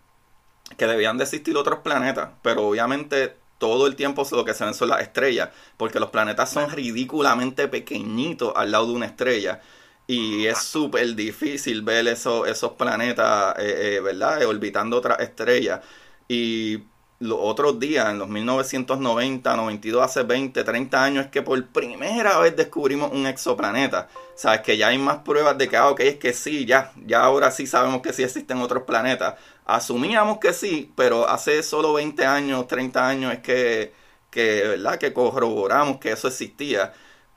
que debían de existir otros planetas, pero obviamente todo el tiempo lo que se ven son las estrellas, porque los planetas son ridículamente pequeñitos al lado de una estrella y es súper difícil ver esos, esos planetas, eh, eh, ¿verdad? Eh, orbitando otras estrellas. Y los otros días, en los 1990, 92, hace 20, 30 años, es que por primera vez descubrimos un exoplaneta. Sabes que ya hay más pruebas de que, ah, ok, es que sí, ya, ya ahora sí sabemos que sí existen otros planetas. Asumíamos que sí, pero hace solo 20 años, 30 años es que, que ¿verdad? Que corroboramos que eso existía.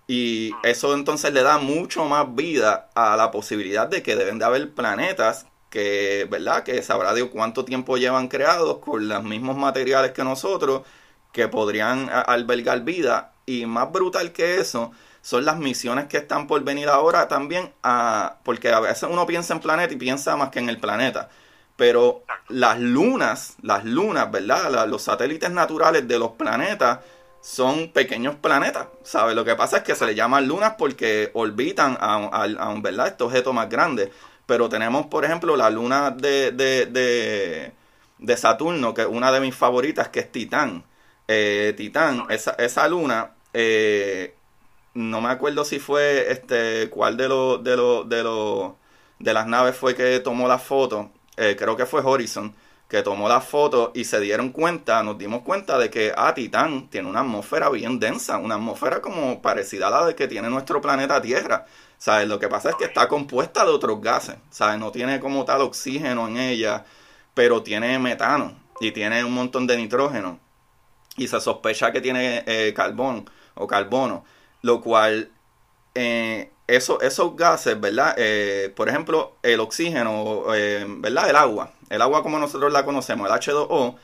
Y eso entonces le da mucho más vida a la posibilidad de que deben de haber planetas que, ¿verdad? Que sabrá de cuánto tiempo llevan creados con los mismos materiales que nosotros, que podrían albergar vida. Y más brutal que eso son las misiones que están por venir ahora también, a, porque a veces uno piensa en planeta y piensa más que en el planeta. Pero las lunas, las lunas, ¿verdad? Los satélites naturales de los planetas son pequeños planetas, ¿sabes? Lo que pasa es que se le llaman lunas porque orbitan a, a, un, ¿verdad? Este objeto más grande. Pero tenemos, por ejemplo, la luna de, de, de, Saturno, que es una de mis favoritas, que es Titán. Eh, Titán, esa, esa luna, eh, no me acuerdo si fue este cuál de los de los de los de las naves fue que tomó la foto. Eh, creo que fue Horizon que tomó las fotos y se dieron cuenta, nos dimos cuenta de que ah, Titán tiene una atmósfera bien densa, una atmósfera como parecida a la de que tiene nuestro planeta Tierra. ¿Sabes? Lo que pasa es que está compuesta de otros gases, ¿sabes? No tiene como tal oxígeno en ella, pero tiene metano y tiene un montón de nitrógeno. Y se sospecha que tiene eh, carbón o carbono, lo cual eh, eso, esos gases, ¿verdad? Eh, por ejemplo, el oxígeno, ¿verdad? El agua, el agua como nosotros la conocemos, el H2O,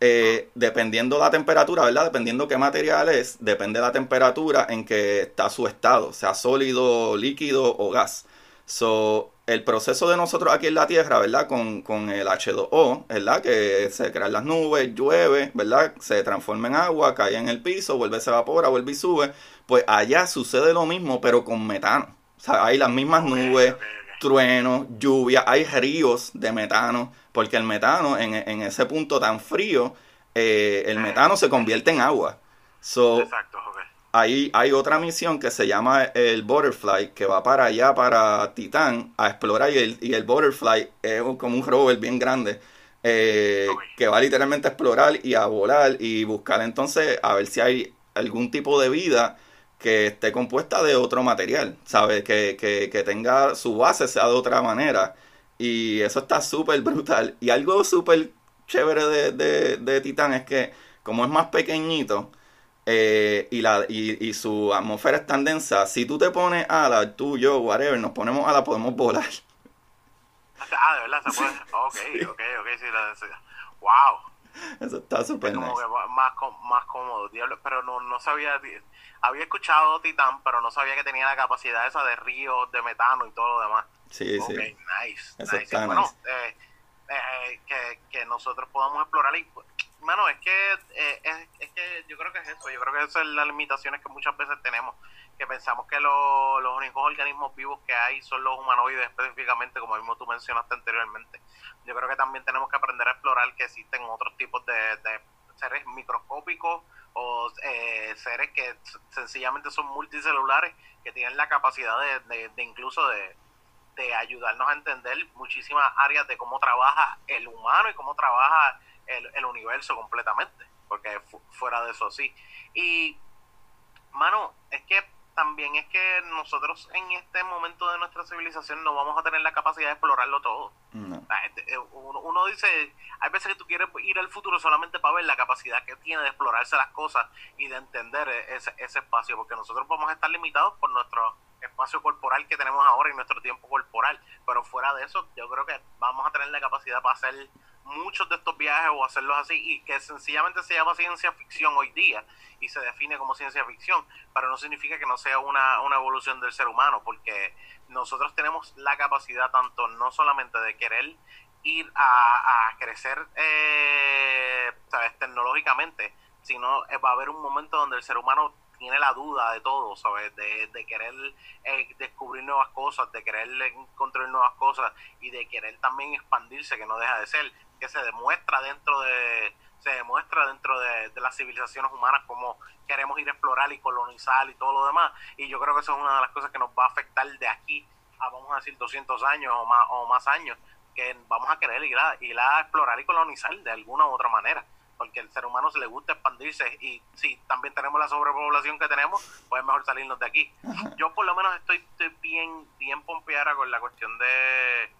eh, dependiendo la temperatura, ¿verdad? Dependiendo qué material es, depende de la temperatura en que está su estado, sea sólido, líquido o gas. So, el proceso de nosotros aquí en la Tierra, ¿verdad? Con, con el H2O, ¿verdad? Que se crean las nubes, llueve, ¿verdad? Se transforma en agua, cae en el piso, vuelve, se evapora, vuelve y sube. Pues allá sucede lo mismo, pero con metano. O sea, hay las mismas nubes, truenos, lluvia, hay ríos de metano, porque el metano en, en ese punto tan frío, eh, el metano se convierte en agua. So, Exacto. Ahí hay otra misión que se llama el Butterfly, que va para allá, para Titán, a explorar. Y el, y el Butterfly es como un rover bien grande, eh, que va literalmente a explorar y a volar y buscar entonces a ver si hay algún tipo de vida que esté compuesta de otro material, ¿sabes? Que, que, que tenga su base sea de otra manera. Y eso está súper brutal. Y algo súper chévere de, de, de Titán es que como es más pequeñito, eh, y, la, y, y su atmósfera es tan densa, si tú te pones alas, tú, yo, whatever, nos ponemos alas, podemos volar. Ah, de verdad, se puede. Ok, ok, ok, sí, la, sí. Wow. Eso está súper como nice. que más, cómodo, diablo, pero no, no sabía, había escuchado Titán, pero no sabía que tenía la capacidad esa de ríos, de metano y todo lo demás. Sí, sí. nice, Eso nice. bueno, nice. eh, eh, que, que nosotros podamos explorar y, pues, mano, es que, eh, es, es que yo creo que es eso, yo creo que esas son las limitaciones que muchas veces tenemos, que pensamos que lo- los únicos organismos vivos que hay son los humanoides específicamente, como mismo tú mencionaste anteriormente. Yo creo que también tenemos que aprender a explorar que existen otros tipos de, de seres microscópicos o eh, seres que sencillamente son multicelulares, que tienen la capacidad de, de- de incluso de, de ayudarnos a entender muchísimas áreas de cómo trabaja el humano y cómo trabaja el, el universo completamente, porque fu- fuera de eso sí. Y, mano, es que también es que nosotros en este momento de nuestra civilización no vamos a tener la capacidad de explorarlo todo. No. Ah, este, eh, Uno, dice, hay veces que tú quieres ir al futuro solamente para ver la capacidad que tiene de explorarse las cosas y de entender e- ese, ese espacio, porque nosotros vamos a estar limitados por nuestro espacio corporal que tenemos ahora y nuestro tiempo corporal, pero fuera de eso yo creo que vamos a tener la capacidad para hacer muchos de estos viajes o hacerlos así y que sencillamente se llama ciencia ficción hoy día y se define como ciencia ficción, pero no significa que no sea una, una evolución del ser humano, porque nosotros tenemos la capacidad tanto no solamente de querer ir a, crecer eh, ¿sabes? tecnológicamente, sino eh, va a haber un momento donde el ser humano tiene la duda de todo, ¿sabes? De, de querer eh, descubrir nuevas cosas, de querer encontrar nuevas cosas y de querer también expandirse, que no deja de ser, que se demuestra dentro de se demuestra dentro de, de las civilizaciones humanas como queremos ir a explorar y colonizar y todo lo demás. Y yo creo que eso es una de las cosas que nos va a afectar de aquí a vamos a decir 200 años o más o más años que vamos a querer ir a, ir a explorar y colonizar de alguna u otra manera. Porque el ser humano se le gusta expandirse y si también tenemos la sobrepoblación que tenemos, pues es mejor salirnos de aquí. Yo por lo menos estoy, estoy bien bien pompeada con la cuestión de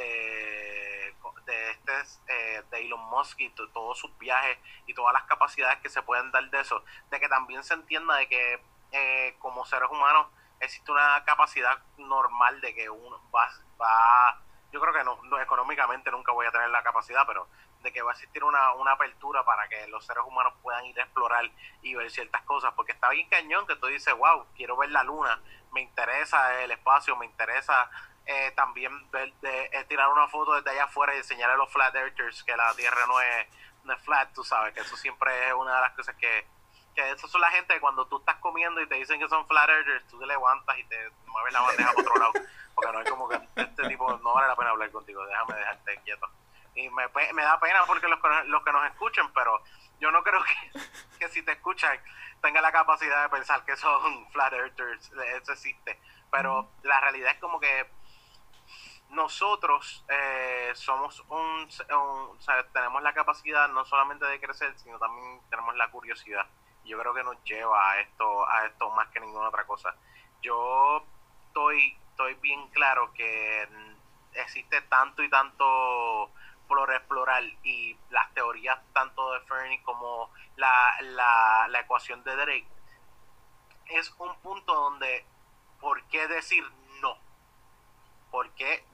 de, de este eh, de Elon Musk y to- todos sus viajes y todas las capacidades que se pueden dar de eso, de que también se entienda de que eh, como seres humanos existe una capacidad normal de que uno va, va yo creo que no, no, económicamente nunca voy a tener la capacidad, pero de que va a existir una, una apertura para que los seres humanos puedan ir a explorar y ver ciertas cosas, porque está bien cañón que tú dices, wow, quiero ver la luna, me interesa el espacio, me interesa eh, también ver, de, eh, tirar una foto desde allá afuera y enseñarle a los flat earthers que la Tierra no es, no es flat, tú sabes, que eso siempre es una de las cosas que, que eso son la gente que cuando tú estás comiendo y te dicen que son flat earthers, tú te levantas y te mueves la bandeja para otro lado, porque no es como que este tipo no vale la pena hablar contigo, déjame dejarte quieto. Y me, me da pena porque los, los que nos escuchen, pero yo no creo que, que si te escuchan tenga la capacidad de pensar que son flat earthers, eso existe. Pero la realidad es como que nosotros eh, somos un, tenemos la capacidad no solamente de crecer, sino también tenemos la curiosidad. Yo creo que nos lleva a esto, a esto más que ninguna otra cosa. Yo estoy, estoy bien claro que existe tanto y tanto por explorar y las teorías tanto de Fernie como la, la, la ecuación de Drake es un punto donde ¿por qué decir no? ¿Por qué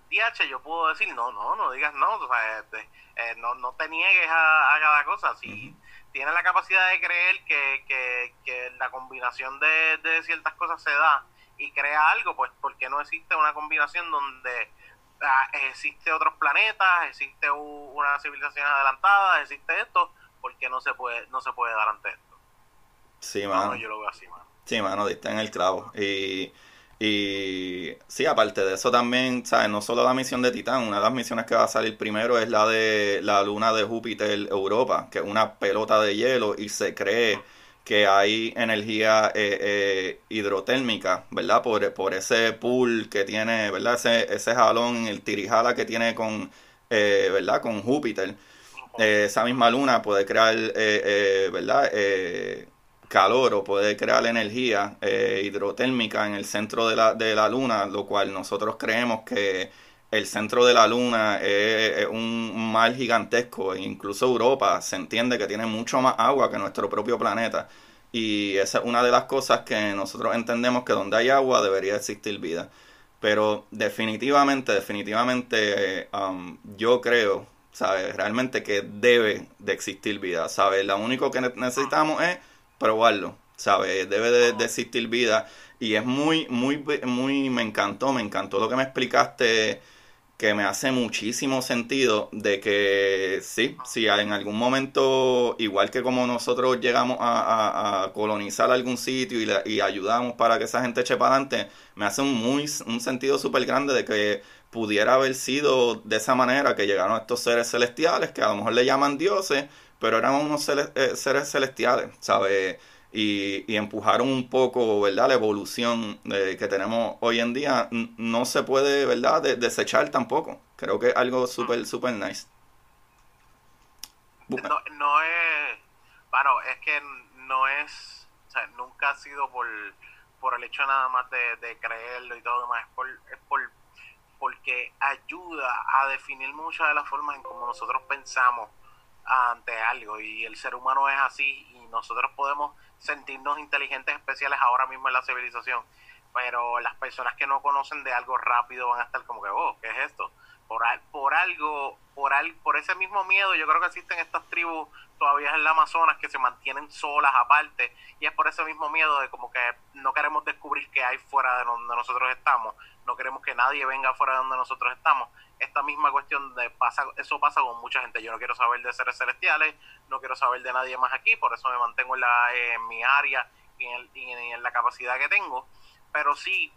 Yo puedo decir no, no, no digas no, o sea, este, eh, no, no te niegues a, cada cosa. Si tienes la capacidad de creer que, que, que la combinación de, de, ciertas cosas se da y crea algo, pues ¿por qué no existe una combinación donde ah, existe otros planetas, existe una civilización adelantada, existe esto? ¿Por qué no se puede, no se puede dar ante esto? Sí, mano. yo lo veo así, mano. Sí, mano, diste en el clavo. Y y sí, aparte de eso también, ¿sabes? No solo la misión de Titán, una de las misiones que va a salir primero es la de la luna de Júpiter Europa, que es una pelota de hielo y se cree que hay energía eh, eh, hidrotérmica, ¿verdad? Por, por ese pool que tiene, ¿verdad? Ese, ese jalón, el tirijala que tiene con, eh, ¿verdad? Con Júpiter. esa misma luna puede crear, ¿verdad? Calor o puede crear energía eh, hidrotérmica en el centro de la, de la luna, lo cual nosotros creemos que el centro de la luna es, un mar gigantesco, e incluso Europa se entiende que tiene mucho más agua que nuestro propio planeta. Y esa es una de las cosas que nosotros entendemos que donde hay agua debería existir vida. Pero definitivamente, definitivamente um, yo creo, ¿sabes? Realmente que debe de existir vida, ¿sabes? Lo único que necesitamos es probarlo, ¿sabes? Debe de, existir vida. Y es muy, muy, muy, me encantó, me encantó lo que me explicaste, que me hace muchísimo sentido de que sí, si en algún momento, igual que como nosotros llegamos a, colonizar algún sitio y, y, ayudamos para que esa gente eche para adelante, me hace un, muy, un sentido súper grande de que pudiera haber sido de esa manera que llegaron estos seres celestiales, que a lo mejor le llaman dioses, pero eran unos eh, seres celestiales, ¿sabes? Y, y, empujaron un poco, ¿verdad? La evolución que tenemos hoy en día no se puede, ¿verdad? desechar tampoco. Creo que es algo súper, súper nice. No, no es, bueno, es que no es, o sea, nunca ha sido por, por el hecho nada más de, de creerlo y todo lo demás, es por, es por porque ayuda a definir muchas de las formas en cómo nosotros pensamos ante algo y el ser humano es así y nosotros podemos sentirnos inteligentes especiales ahora mismo en la civilización, pero las personas que no conocen de algo rápido van a estar como que, oh, ¿qué es esto? Por, por algo, por, al, por ese mismo miedo, yo creo que existen estas tribus todavía en el Amazonas que se mantienen solas aparte y es por ese mismo miedo de como que no queremos descubrir qué hay fuera de donde nosotros estamos, no queremos que nadie venga fuera de donde nosotros estamos esta misma cuestión de pasa, eso pasa con mucha gente. Yo no quiero saber de seres celestiales, no quiero saber de nadie más aquí, por eso me mantengo en, la, en mi área y en, la capacidad que tengo. Pero sí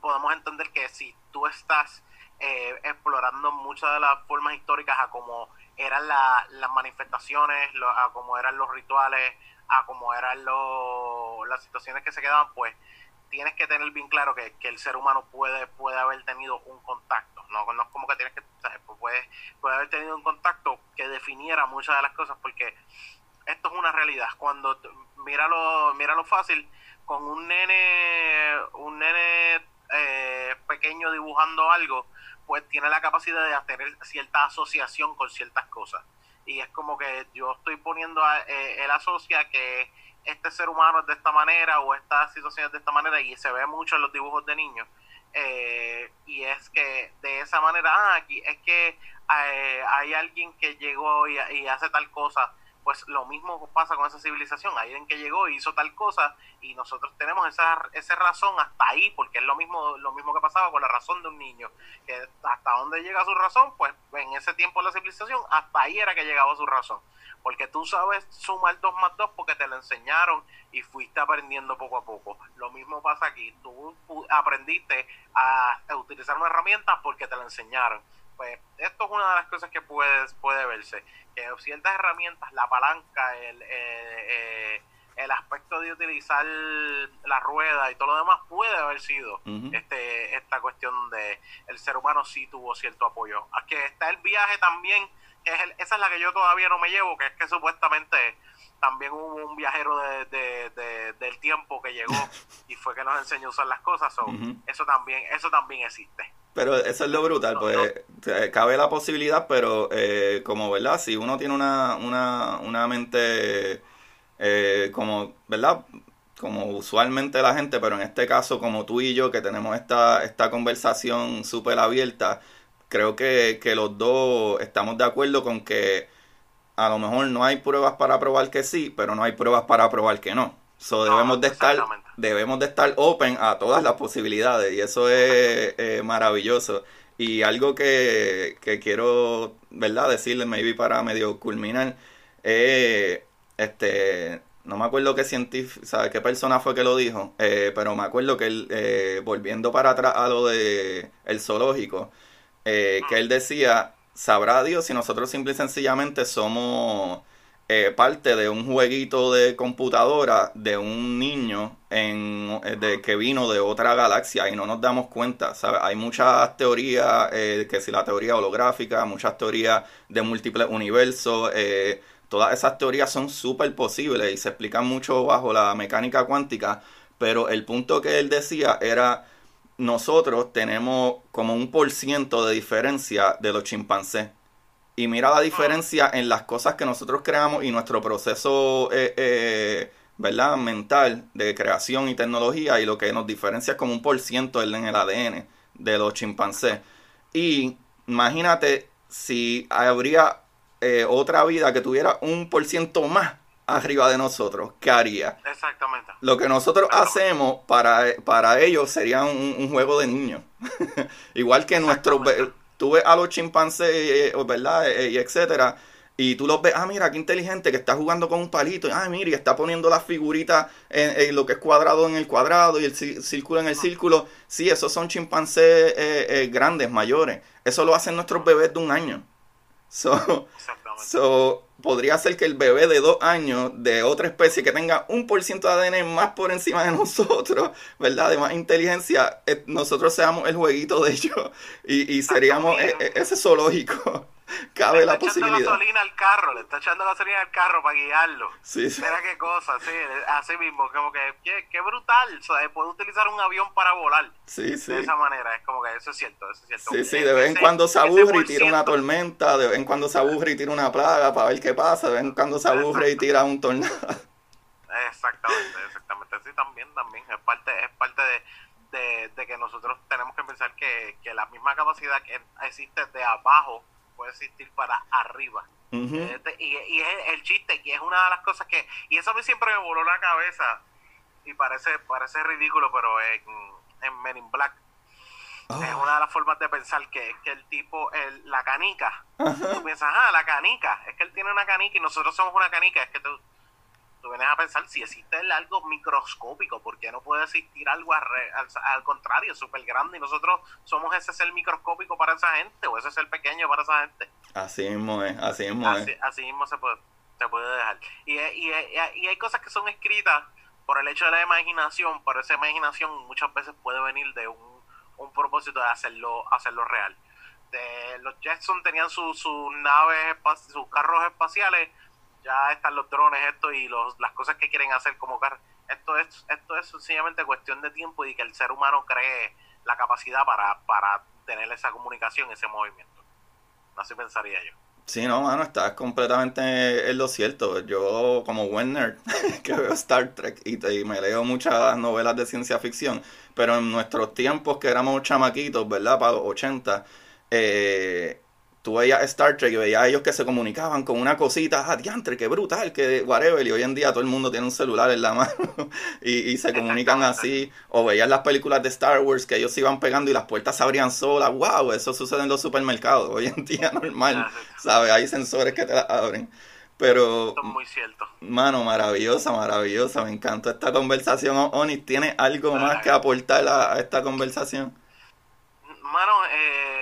podemos entender que si tú estás eh, explorando muchas de las formas históricas a cómo eran las manifestaciones, a cómo eran los rituales, a cómo eran las situaciones que se quedaban, pues tienes que tener bien claro que, el ser humano puede, puede haber tenido un contacto. No, no es como que tienes que, pues puede, puede haber tenido un contacto que definiera muchas de las cosas, porque esto es una realidad. Cuando míralo, míralo fácil, con un nene, un nene dibujando algo, pues tiene la capacidad de tener cierta asociación con ciertas cosas. Y es como que yo estoy poniendo, a, eh, él asocia que este ser humano es de esta manera o esta situación es de esta manera y se ve mucho en los dibujos de niños. Eh, y es que de esa manera, ah, aquí es que eh, hay alguien que llegó y, hace tal cosa pues lo mismo pasa con esa civilización. Alguien que llegó y hizo tal cosa y nosotros tenemos esa, esa razón hasta ahí, porque es lo mismo, lo mismo que pasaba con la razón de un niño. Que hasta dónde llega su razón, pues en ese tiempo la civilización, hasta ahí era que llegaba su razón. Porque tú sabes sumar dos más dos porque te lo enseñaron y fuiste aprendiendo poco a poco. Lo mismo pasa aquí. Tú aprendiste a, utilizar una herramienta porque te la enseñaron pues esto es una de las cosas que puede, puede verse. Que ciertas herramientas, la palanca, el, eh, eh, el aspecto de utilizar la rueda y todo lo demás puede haber sido este esta cuestión de el ser humano sí tuvo cierto apoyo. Aquí está el viaje también, que es el- esa es la que yo todavía no me llevo, que es que supuestamente también hubo un viajero de, de- de- del tiempo que llegó y fue que nos enseñó a usar las cosas. so. Eso también eso también existe. Pero eso es lo brutal, pues eh, cabe la posibilidad, pero eh, como, ¿verdad? Si uno tiene una, una, una mente eh, como, ¿verdad? Como usualmente la gente, pero en este caso como tú y yo que tenemos esta, esta conversación súper abierta, creo que, que los dos estamos de acuerdo con que a lo mejor no hay pruebas para probar que sí, pero no hay pruebas para probar que no. So, No, debemos de estar debemos de estar open a todas las posibilidades y eso es eh, maravilloso. Y algo que, que quiero, ¿verdad? Decirle, maybe para medio culminar, eh, este, no me acuerdo qué científico, ¿sabes qué persona fue que lo dijo? Eh, pero me acuerdo que él, eh, volviendo para atrás a lo de el zoológico, eh, que él decía, sabrá Dios si nosotros simple y sencillamente somos eh, parte de un jueguito de computadora de un niño en, eh, de, que vino de otra galaxia y no nos damos cuenta. Hay muchas teorías, eh, que si la teoría holográfica, muchas teorías de múltiples universos, eh, todas esas teorías son súper posibles y se explican mucho bajo la mecánica cuántica, pero el punto que él decía era nosotros tenemos como un por ciento de diferencia de los chimpancés. Y mira la diferencia en las cosas que nosotros creamos y nuestro proceso, eh, eh, ¿verdad? Mental de creación y tecnología y lo que nos diferencia es como un por ciento en el ADN de los chimpancés. Y imagínate si habría eh, otra vida que tuviera un por ciento más arriba de nosotros, ¿qué haría? Exactamente. Lo que nosotros hacemos para, para ellos sería un, un juego de niños. Igual que nuestros... Tú ves a los chimpancés, eh, ¿verdad? Eh, y etcétera. Y tú los ves, ah, mira, qué inteligente, que está jugando con un palito. Ah, mira, y está poniendo las figuritas en, en lo que es cuadrado en el cuadrado y el cí- círculo en el círculo. Sí, esos son chimpancés eh, eh, grandes, mayores. Eso lo hacen nuestros bebés de un año. So. So, podría ser que el bebé de dos años de otra especie que tenga un por ciento de ADN más por encima de nosotros, ¿verdad? De más inteligencia, eh, nosotros seamos el jueguito de ellos y, y seríamos eh, eh, ese zoológico. Cabe le la está echando posibilidad. gasolina al carro, le está echando gasolina al carro para guiarlo. Sí, sí. Mira qué cosa, sí, así mismo, como que, qué, qué brutal, o sea, puede utilizar un avión para volar Sí, sí. de esa manera, es como que eso es cierto, eso es cierto. Sí, sí, de vez en ese- cuando se aburre y tira una tormenta, de vez en cuando se aburre y tira una plaga para ver qué pasa, de vez en cuando se aburre y tira un tornado. Exactamente, exactamente, sí, también, también, es parte, es parte de, de, de que nosotros tenemos que pensar que, que la misma capacidad que existe de abajo puede existir para arriba. Este, y, y es el chiste, que es una de las cosas que, y eso a mí siempre me voló la cabeza, y parece, parece ridículo, pero en, en Men in Black, es Oh, una de las formas de pensar que, que el tipo, el, la canica, tú piensas, ah, la canica, es que él tiene una canica y nosotros somos una canica, es que tú, tú vienes a pensar si existe algo microscópico, ¿por qué no puede existir algo al, al contrario, súper grande y nosotros somos ese ser microscópico para esa gente o ese ser pequeño para esa gente? Así mismo es, así mismo es. así mismo se puede, se puede dejar. Y, y, y, y hay cosas que son escritas por el hecho de la imaginación, pero esa imaginación muchas veces puede venir de un, un propósito de hacerlo, hacerlo real. De, los Jetson tenían sus sus naves, sus carros espaciales, ya están los drones esto y los, las cosas que quieren hacer como carros. Esto es, esto es sencillamente cuestión de tiempo y que el ser humano cree la capacidad para, para tener esa comunicación, ese movimiento. Así pensaría yo. Sí, no, mano, estás completamente en lo cierto. Yo, como buen que veo Star Trek y, y me leo muchas novelas de ciencia ficción, pero en nuestros tiempos que éramos chamaquitos, ¿verdad? Para los 80, eh, tú veías Star Trek y veías a ellos que se comunicaban con una cosita, ah, diantre, qué brutal, que whatever, y hoy en día todo el mundo tiene un celular en la mano y, y se comunican así, o veías las películas de Star Wars que ellos se iban pegando y las puertas se abrían solas, wow, eso sucede en los supermercados, hoy en día normal, ¿sabes? Hay sensores que te las abren. Pero, Esto es muy cierto. mano, maravillosa, maravillosa. Me encantó esta conversación. Onis, ¿tiene algo más que aportar a, a esta conversación? Mano, eh,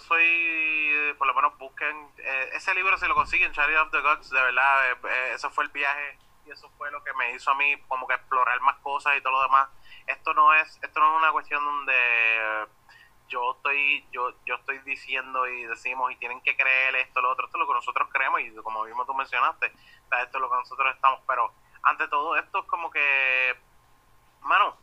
soy, eh, por lo menos busquen, eh, ese libro si lo consiguen, Charity of the Gods, de verdad, eh, eh, eso fue el viaje y eso fue lo que me hizo a mí como que explorar más cosas y todo lo demás. Esto no es, esto no es una cuestión donde yo estoy, yo, yo estoy diciendo y decimos y tienen que creer esto, lo otro, esto es lo que nosotros creemos y como mismo tú mencionaste, esto es lo que nosotros estamos, pero ante todo esto es como que, mano,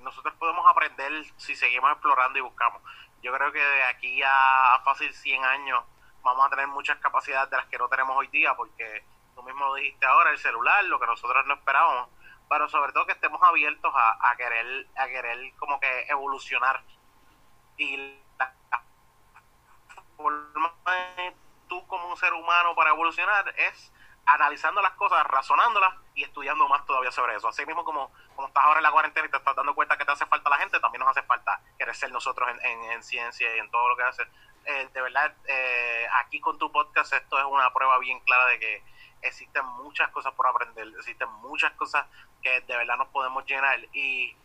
nosotros podemos aprender si seguimos explorando y buscamos. Yo creo que de aquí a, fácil 100 años vamos a tener muchas capacidades de las que no tenemos hoy día, porque tú mismo dijiste ahora, el celular, lo que nosotros no esperábamos, pero sobre todo que estemos abiertos a, a querer, a querer como que evolucionar. Y la forma de tú como un ser humano para evolucionar es analizando las cosas, razonándolas y estudiando más todavía sobre eso. Así mismo como, como estás ahora en la cuarentena y te estás dando cuenta que te hace falta la gente, también nos hace falta crecer nosotros en, en, ciencia y en todo lo que hace. Eh, de verdad, eh, aquí con tu podcast esto es una prueba bien clara de que existen muchas cosas por aprender, existen muchas cosas que de verdad nos podemos llenar y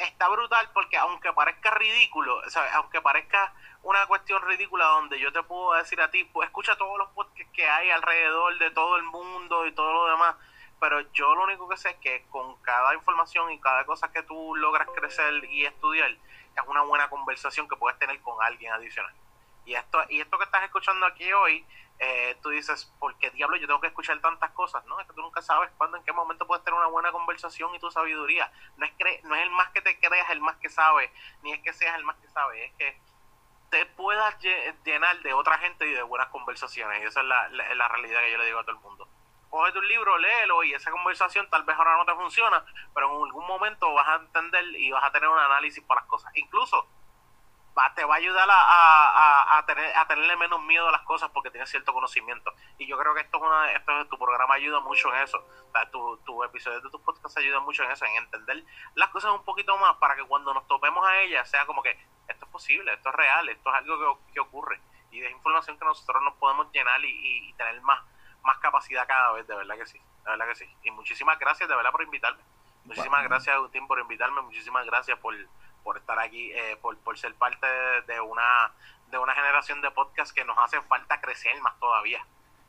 está brutal porque aunque parezca ridículo, aunque parezca una cuestión ridícula donde yo te puedo decir a ti, pues escucha todos los podcasts que hay alrededor de todo el mundo y todo lo demás, pero yo lo único que sé es que con cada información y cada cosa que tú logras crecer y estudiar, es una buena conversación que puedes tener con alguien adicional. Y esto, y esto que estás escuchando aquí hoy eh, tú dices, ¿por qué diablo yo tengo que escuchar tantas cosas? No, es que tú nunca sabes cuándo, en qué momento puedes tener una buena conversación y tu sabiduría. No es, no es el más que te creas el más que sabe, ni es que seas el más que sabe, es que te puedas llenar de otra gente y de buenas conversaciones. Y esa es la, la, realidad que yo le digo a todo el mundo. Coge tu libro, léelo y esa conversación tal vez ahora no te funciona, pero en algún momento vas a entender y vas a tener un análisis para las cosas. Incluso te va a ayudar a, a, tener, a tenerle menos miedo a las cosas porque tienes cierto conocimiento. Y yo creo que esto es una, esto, tu programa ayuda mucho en eso. O tu, tu episodio de tu podcast ayuda mucho en eso, en entender las cosas un poquito más para que cuando nos topemos a ellas sea como que esto es posible, esto es real, esto es algo que, ocurre. Y es información que nosotros nos podemos llenar y, tener más, más capacidad cada vez, de verdad que sí, de verdad que sí. Y muchísimas gracias de verdad por invitarme. Muchísimas gracias, Agustín, por invitarme. Muchísimas gracias por por estar aquí, eh, por, por ser parte de, una de una generación de podcast que nos hace falta crecer más todavía.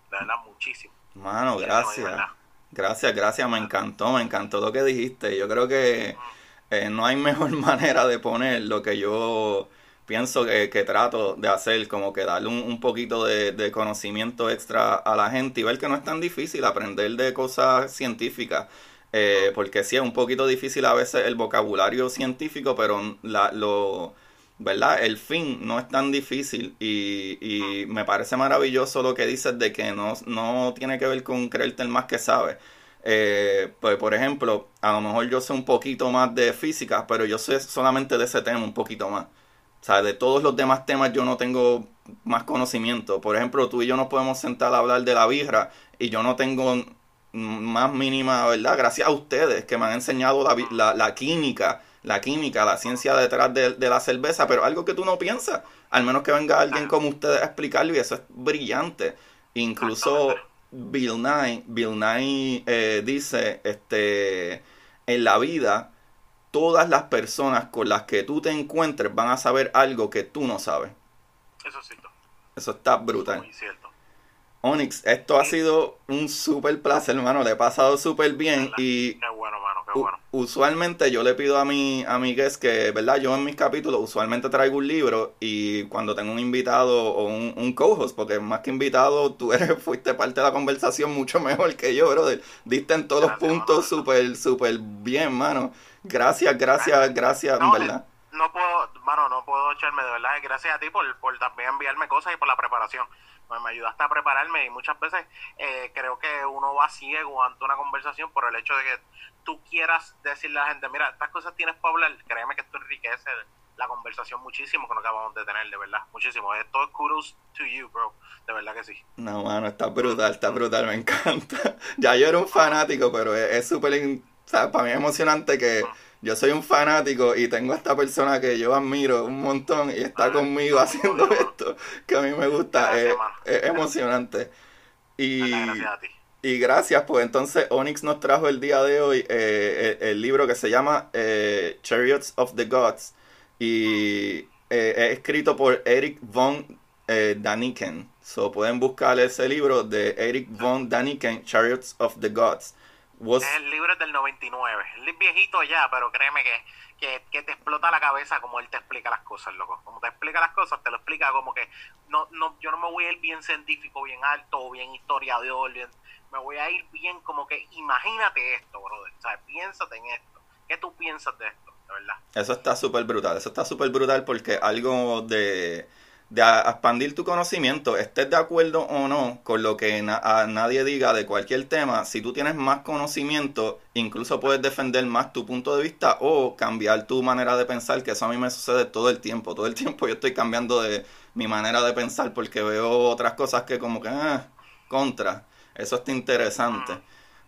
De verdad, muchísimo. Mano, gracias. Gracias, gracias, me encantó, me encantó lo que dijiste. Yo creo que eh, no hay mejor manera de poner lo que yo pienso que, trato de hacer, como que darle un, poquito de, de, conocimiento extra a la gente y ver que no es tan difícil aprender de cosas científicas. Eh, porque sí es un poquito difícil a veces el vocabulario científico, pero la, lo, ¿verdad? El fin no es tan difícil y, y me parece maravilloso lo que dices de que no, no tiene que ver con creerte el más que sabe. Eh, pues por ejemplo, a lo mejor yo sé un poquito más de física, pero yo sé solamente de ese tema un poquito más. O sea, de todos los demás temas yo no tengo más conocimiento. Por ejemplo, tú y yo nos podemos sentar a hablar de la birra y yo no tengo más mínima, ¿verdad? Gracias a ustedes que me han enseñado la, la, química, la química, la ciencia detrás de, la cerveza, pero algo que tú no piensas, al menos que venga alguien como ustedes a explicarlo y eso es brillante. Incluso Bill Nye, Bill Nye eh, dice, este, en la vida, todas las personas con las que tú te encuentres van a saber algo que tú no sabes. Eso sí. Eso está brutal. Muy cierto. Onyx, esto ha sido un súper placer, hermano. Le he pasado súper bien. Y qué bueno, hermano, qué bueno. Usualmente yo le pido a mi, a mi guest que, ¿verdad? Yo en mis capítulos usualmente traigo un libro y cuando tengo un invitado o un, un co-host, porque más que invitado, tú eres, fuiste parte de la conversación mucho mejor que yo, brother. Diste en todos los puntos súper, súper bien, hermano. Gracias, gracias, gracias, ¿verdad? No puedo, hermano, no puedo echarme de verdad. Gracias a ti por, por también enviarme cosas y por la preparación me ayudaste a prepararme y muchas veces eh, creo que uno va ciego ante una conversación por el hecho de que tú quieras decirle a la gente, mira, estas cosas tienes para hablar, créeme que esto enriquece la conversación muchísimo que nos acabamos de tener, de verdad, muchísimo. Esto es kudos to you, bro, de verdad que sí. No, mano, está brutal, está brutal, me encanta. ya yo era un fanático, pero es súper, para mí es emocionante que yo soy un fanático y tengo a esta persona que yo admiro un montón y está conmigo haciendo esto que a mí me gusta. es, emocionante. Y, gracias y gracias, pues entonces Onyx nos trajo el día de hoy eh, el, libro que se llama eh, Chariots of the Gods y eh, es escrito por Eric von Daniken. So pueden buscar ese libro de Eric von Daniken, Chariots of the Gods Es el libro del 99. Es viejito ya, pero créeme que, que, te explota la cabeza como él te explica las cosas, loco. Como te explica las cosas, te lo explica como que no, no, yo no me voy a ir bien científico, bien alto, bien historiador, bien, me voy a ir bien como que imagínate esto, brother. O sea, piénsate en esto. ¿Qué tú piensas de esto? De verdad. Eso está súper brutal. Eso está súper brutal porque algo de de expandir tu conocimiento, estés de acuerdo o no con lo que a nadie diga de cualquier tema, si tú tienes más conocimiento, incluso puedes defender más tu punto de vista o cambiar tu manera de pensar, que eso a mí me sucede todo el tiempo, todo el tiempo yo estoy cambiando de mi manera de pensar porque veo otras cosas que como que, ah, contra, eso está interesante.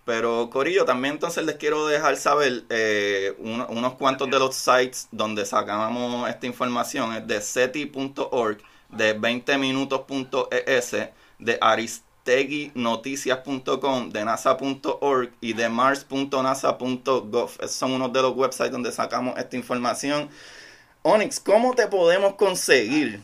Pero Corillo, también entonces les quiero dejar saber eh, unos cuantos de los sites donde sacamos esta información. Es de seti.org de 20minutos.es, de aristeguinoticias.com, de nasa.org y de mars.nasa.gov. Esos son unos de los websites donde sacamos esta información. Onyx, ¿cómo te podemos conseguir?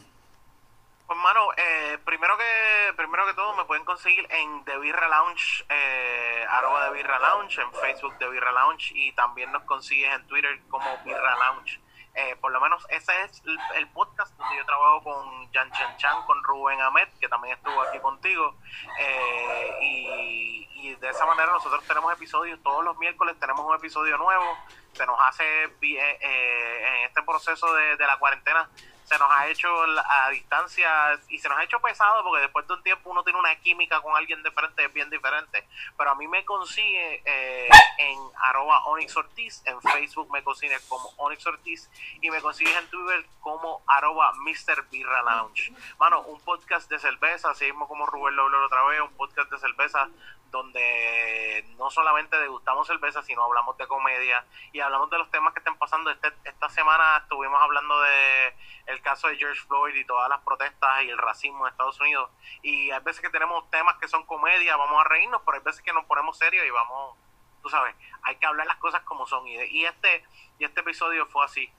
Pues, mano, eh, primero que primero que todo me pueden conseguir en The Birra Lounge, eh, arroba The Birra Lounge, en Facebook The Birra Lounge y también nos consigues en Twitter como Birra Lounge. Eh, por lo menos ese es el, podcast donde yo trabajo con Jan Chen Chan, con Rubén Ahmed, que también estuvo aquí contigo. Eh, y, de esa manera nosotros tenemos episodios, todos los miércoles tenemos un episodio nuevo. Se nos hace eh, en este proceso de la cuarentena se nos ha hecho a distancia y se nos ha hecho pesado porque después de un tiempo uno tiene una química con alguien diferente, es bien diferente. Pero a mí me consigue eh, en arroba Onyx Ortiz, en Facebook me consigue como Onyx Ortiz y me consigues en Twitter como arroba Mr. Birra Lounge. Mano, un podcast de cerveza, así mismo como Rubén lo habló otra vez, un podcast de cerveza donde no solamente degustamos cerveza, sino hablamos de comedia y hablamos de los temas que estén pasando. Este, esta semana estuvimos hablando de el caso de George Floyd y todas las protestas y el racismo en Estados Unidos. Y hay veces que tenemos temas que son comedia, vamos a reírnos, pero hay veces que nos ponemos serios y vamos, tú sabes, hay que hablar las cosas como son. Y, este y este episodio fue así,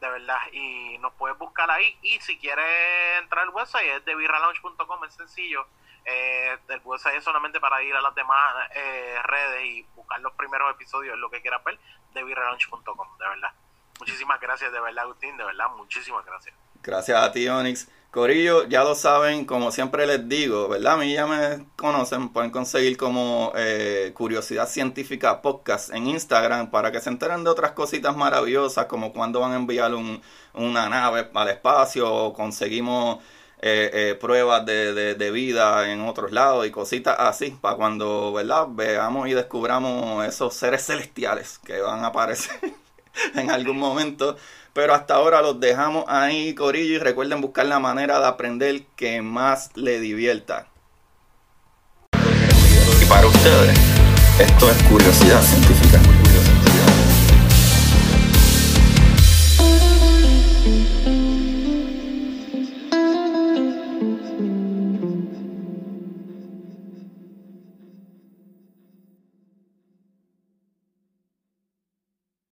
de verdad. Y nos puedes buscar ahí. Y si quieres entrar al website, es de birralaunch.com, es sencillo eh, el website es solamente para ir a las demás eh, redes y buscar los primeros episodios, lo que quieras ver, de virrelaunch.com, de verdad. Muchísimas gracias, de verdad, Agustín, de verdad, muchísimas gracias. Gracias a ti, Onyx. Corillo, ya lo saben, como siempre les digo, ¿verdad? A mí ya me conocen, pueden conseguir como eh, Curiosidad Científica Podcast en Instagram para que se enteren de otras cositas maravillosas, como cuando van a enviar un, una nave al espacio o conseguimos eh, eh, pruebas de, de, vida en otros lados y cositas así, para cuando, ¿verdad? Veamos y descubramos esos seres celestiales que van a aparecer en algún momento. Pero hasta ahora los dejamos ahí, Corillo, y recuerden buscar la manera de aprender que más le divierta. Y para ustedes, esto es curiosidad científica.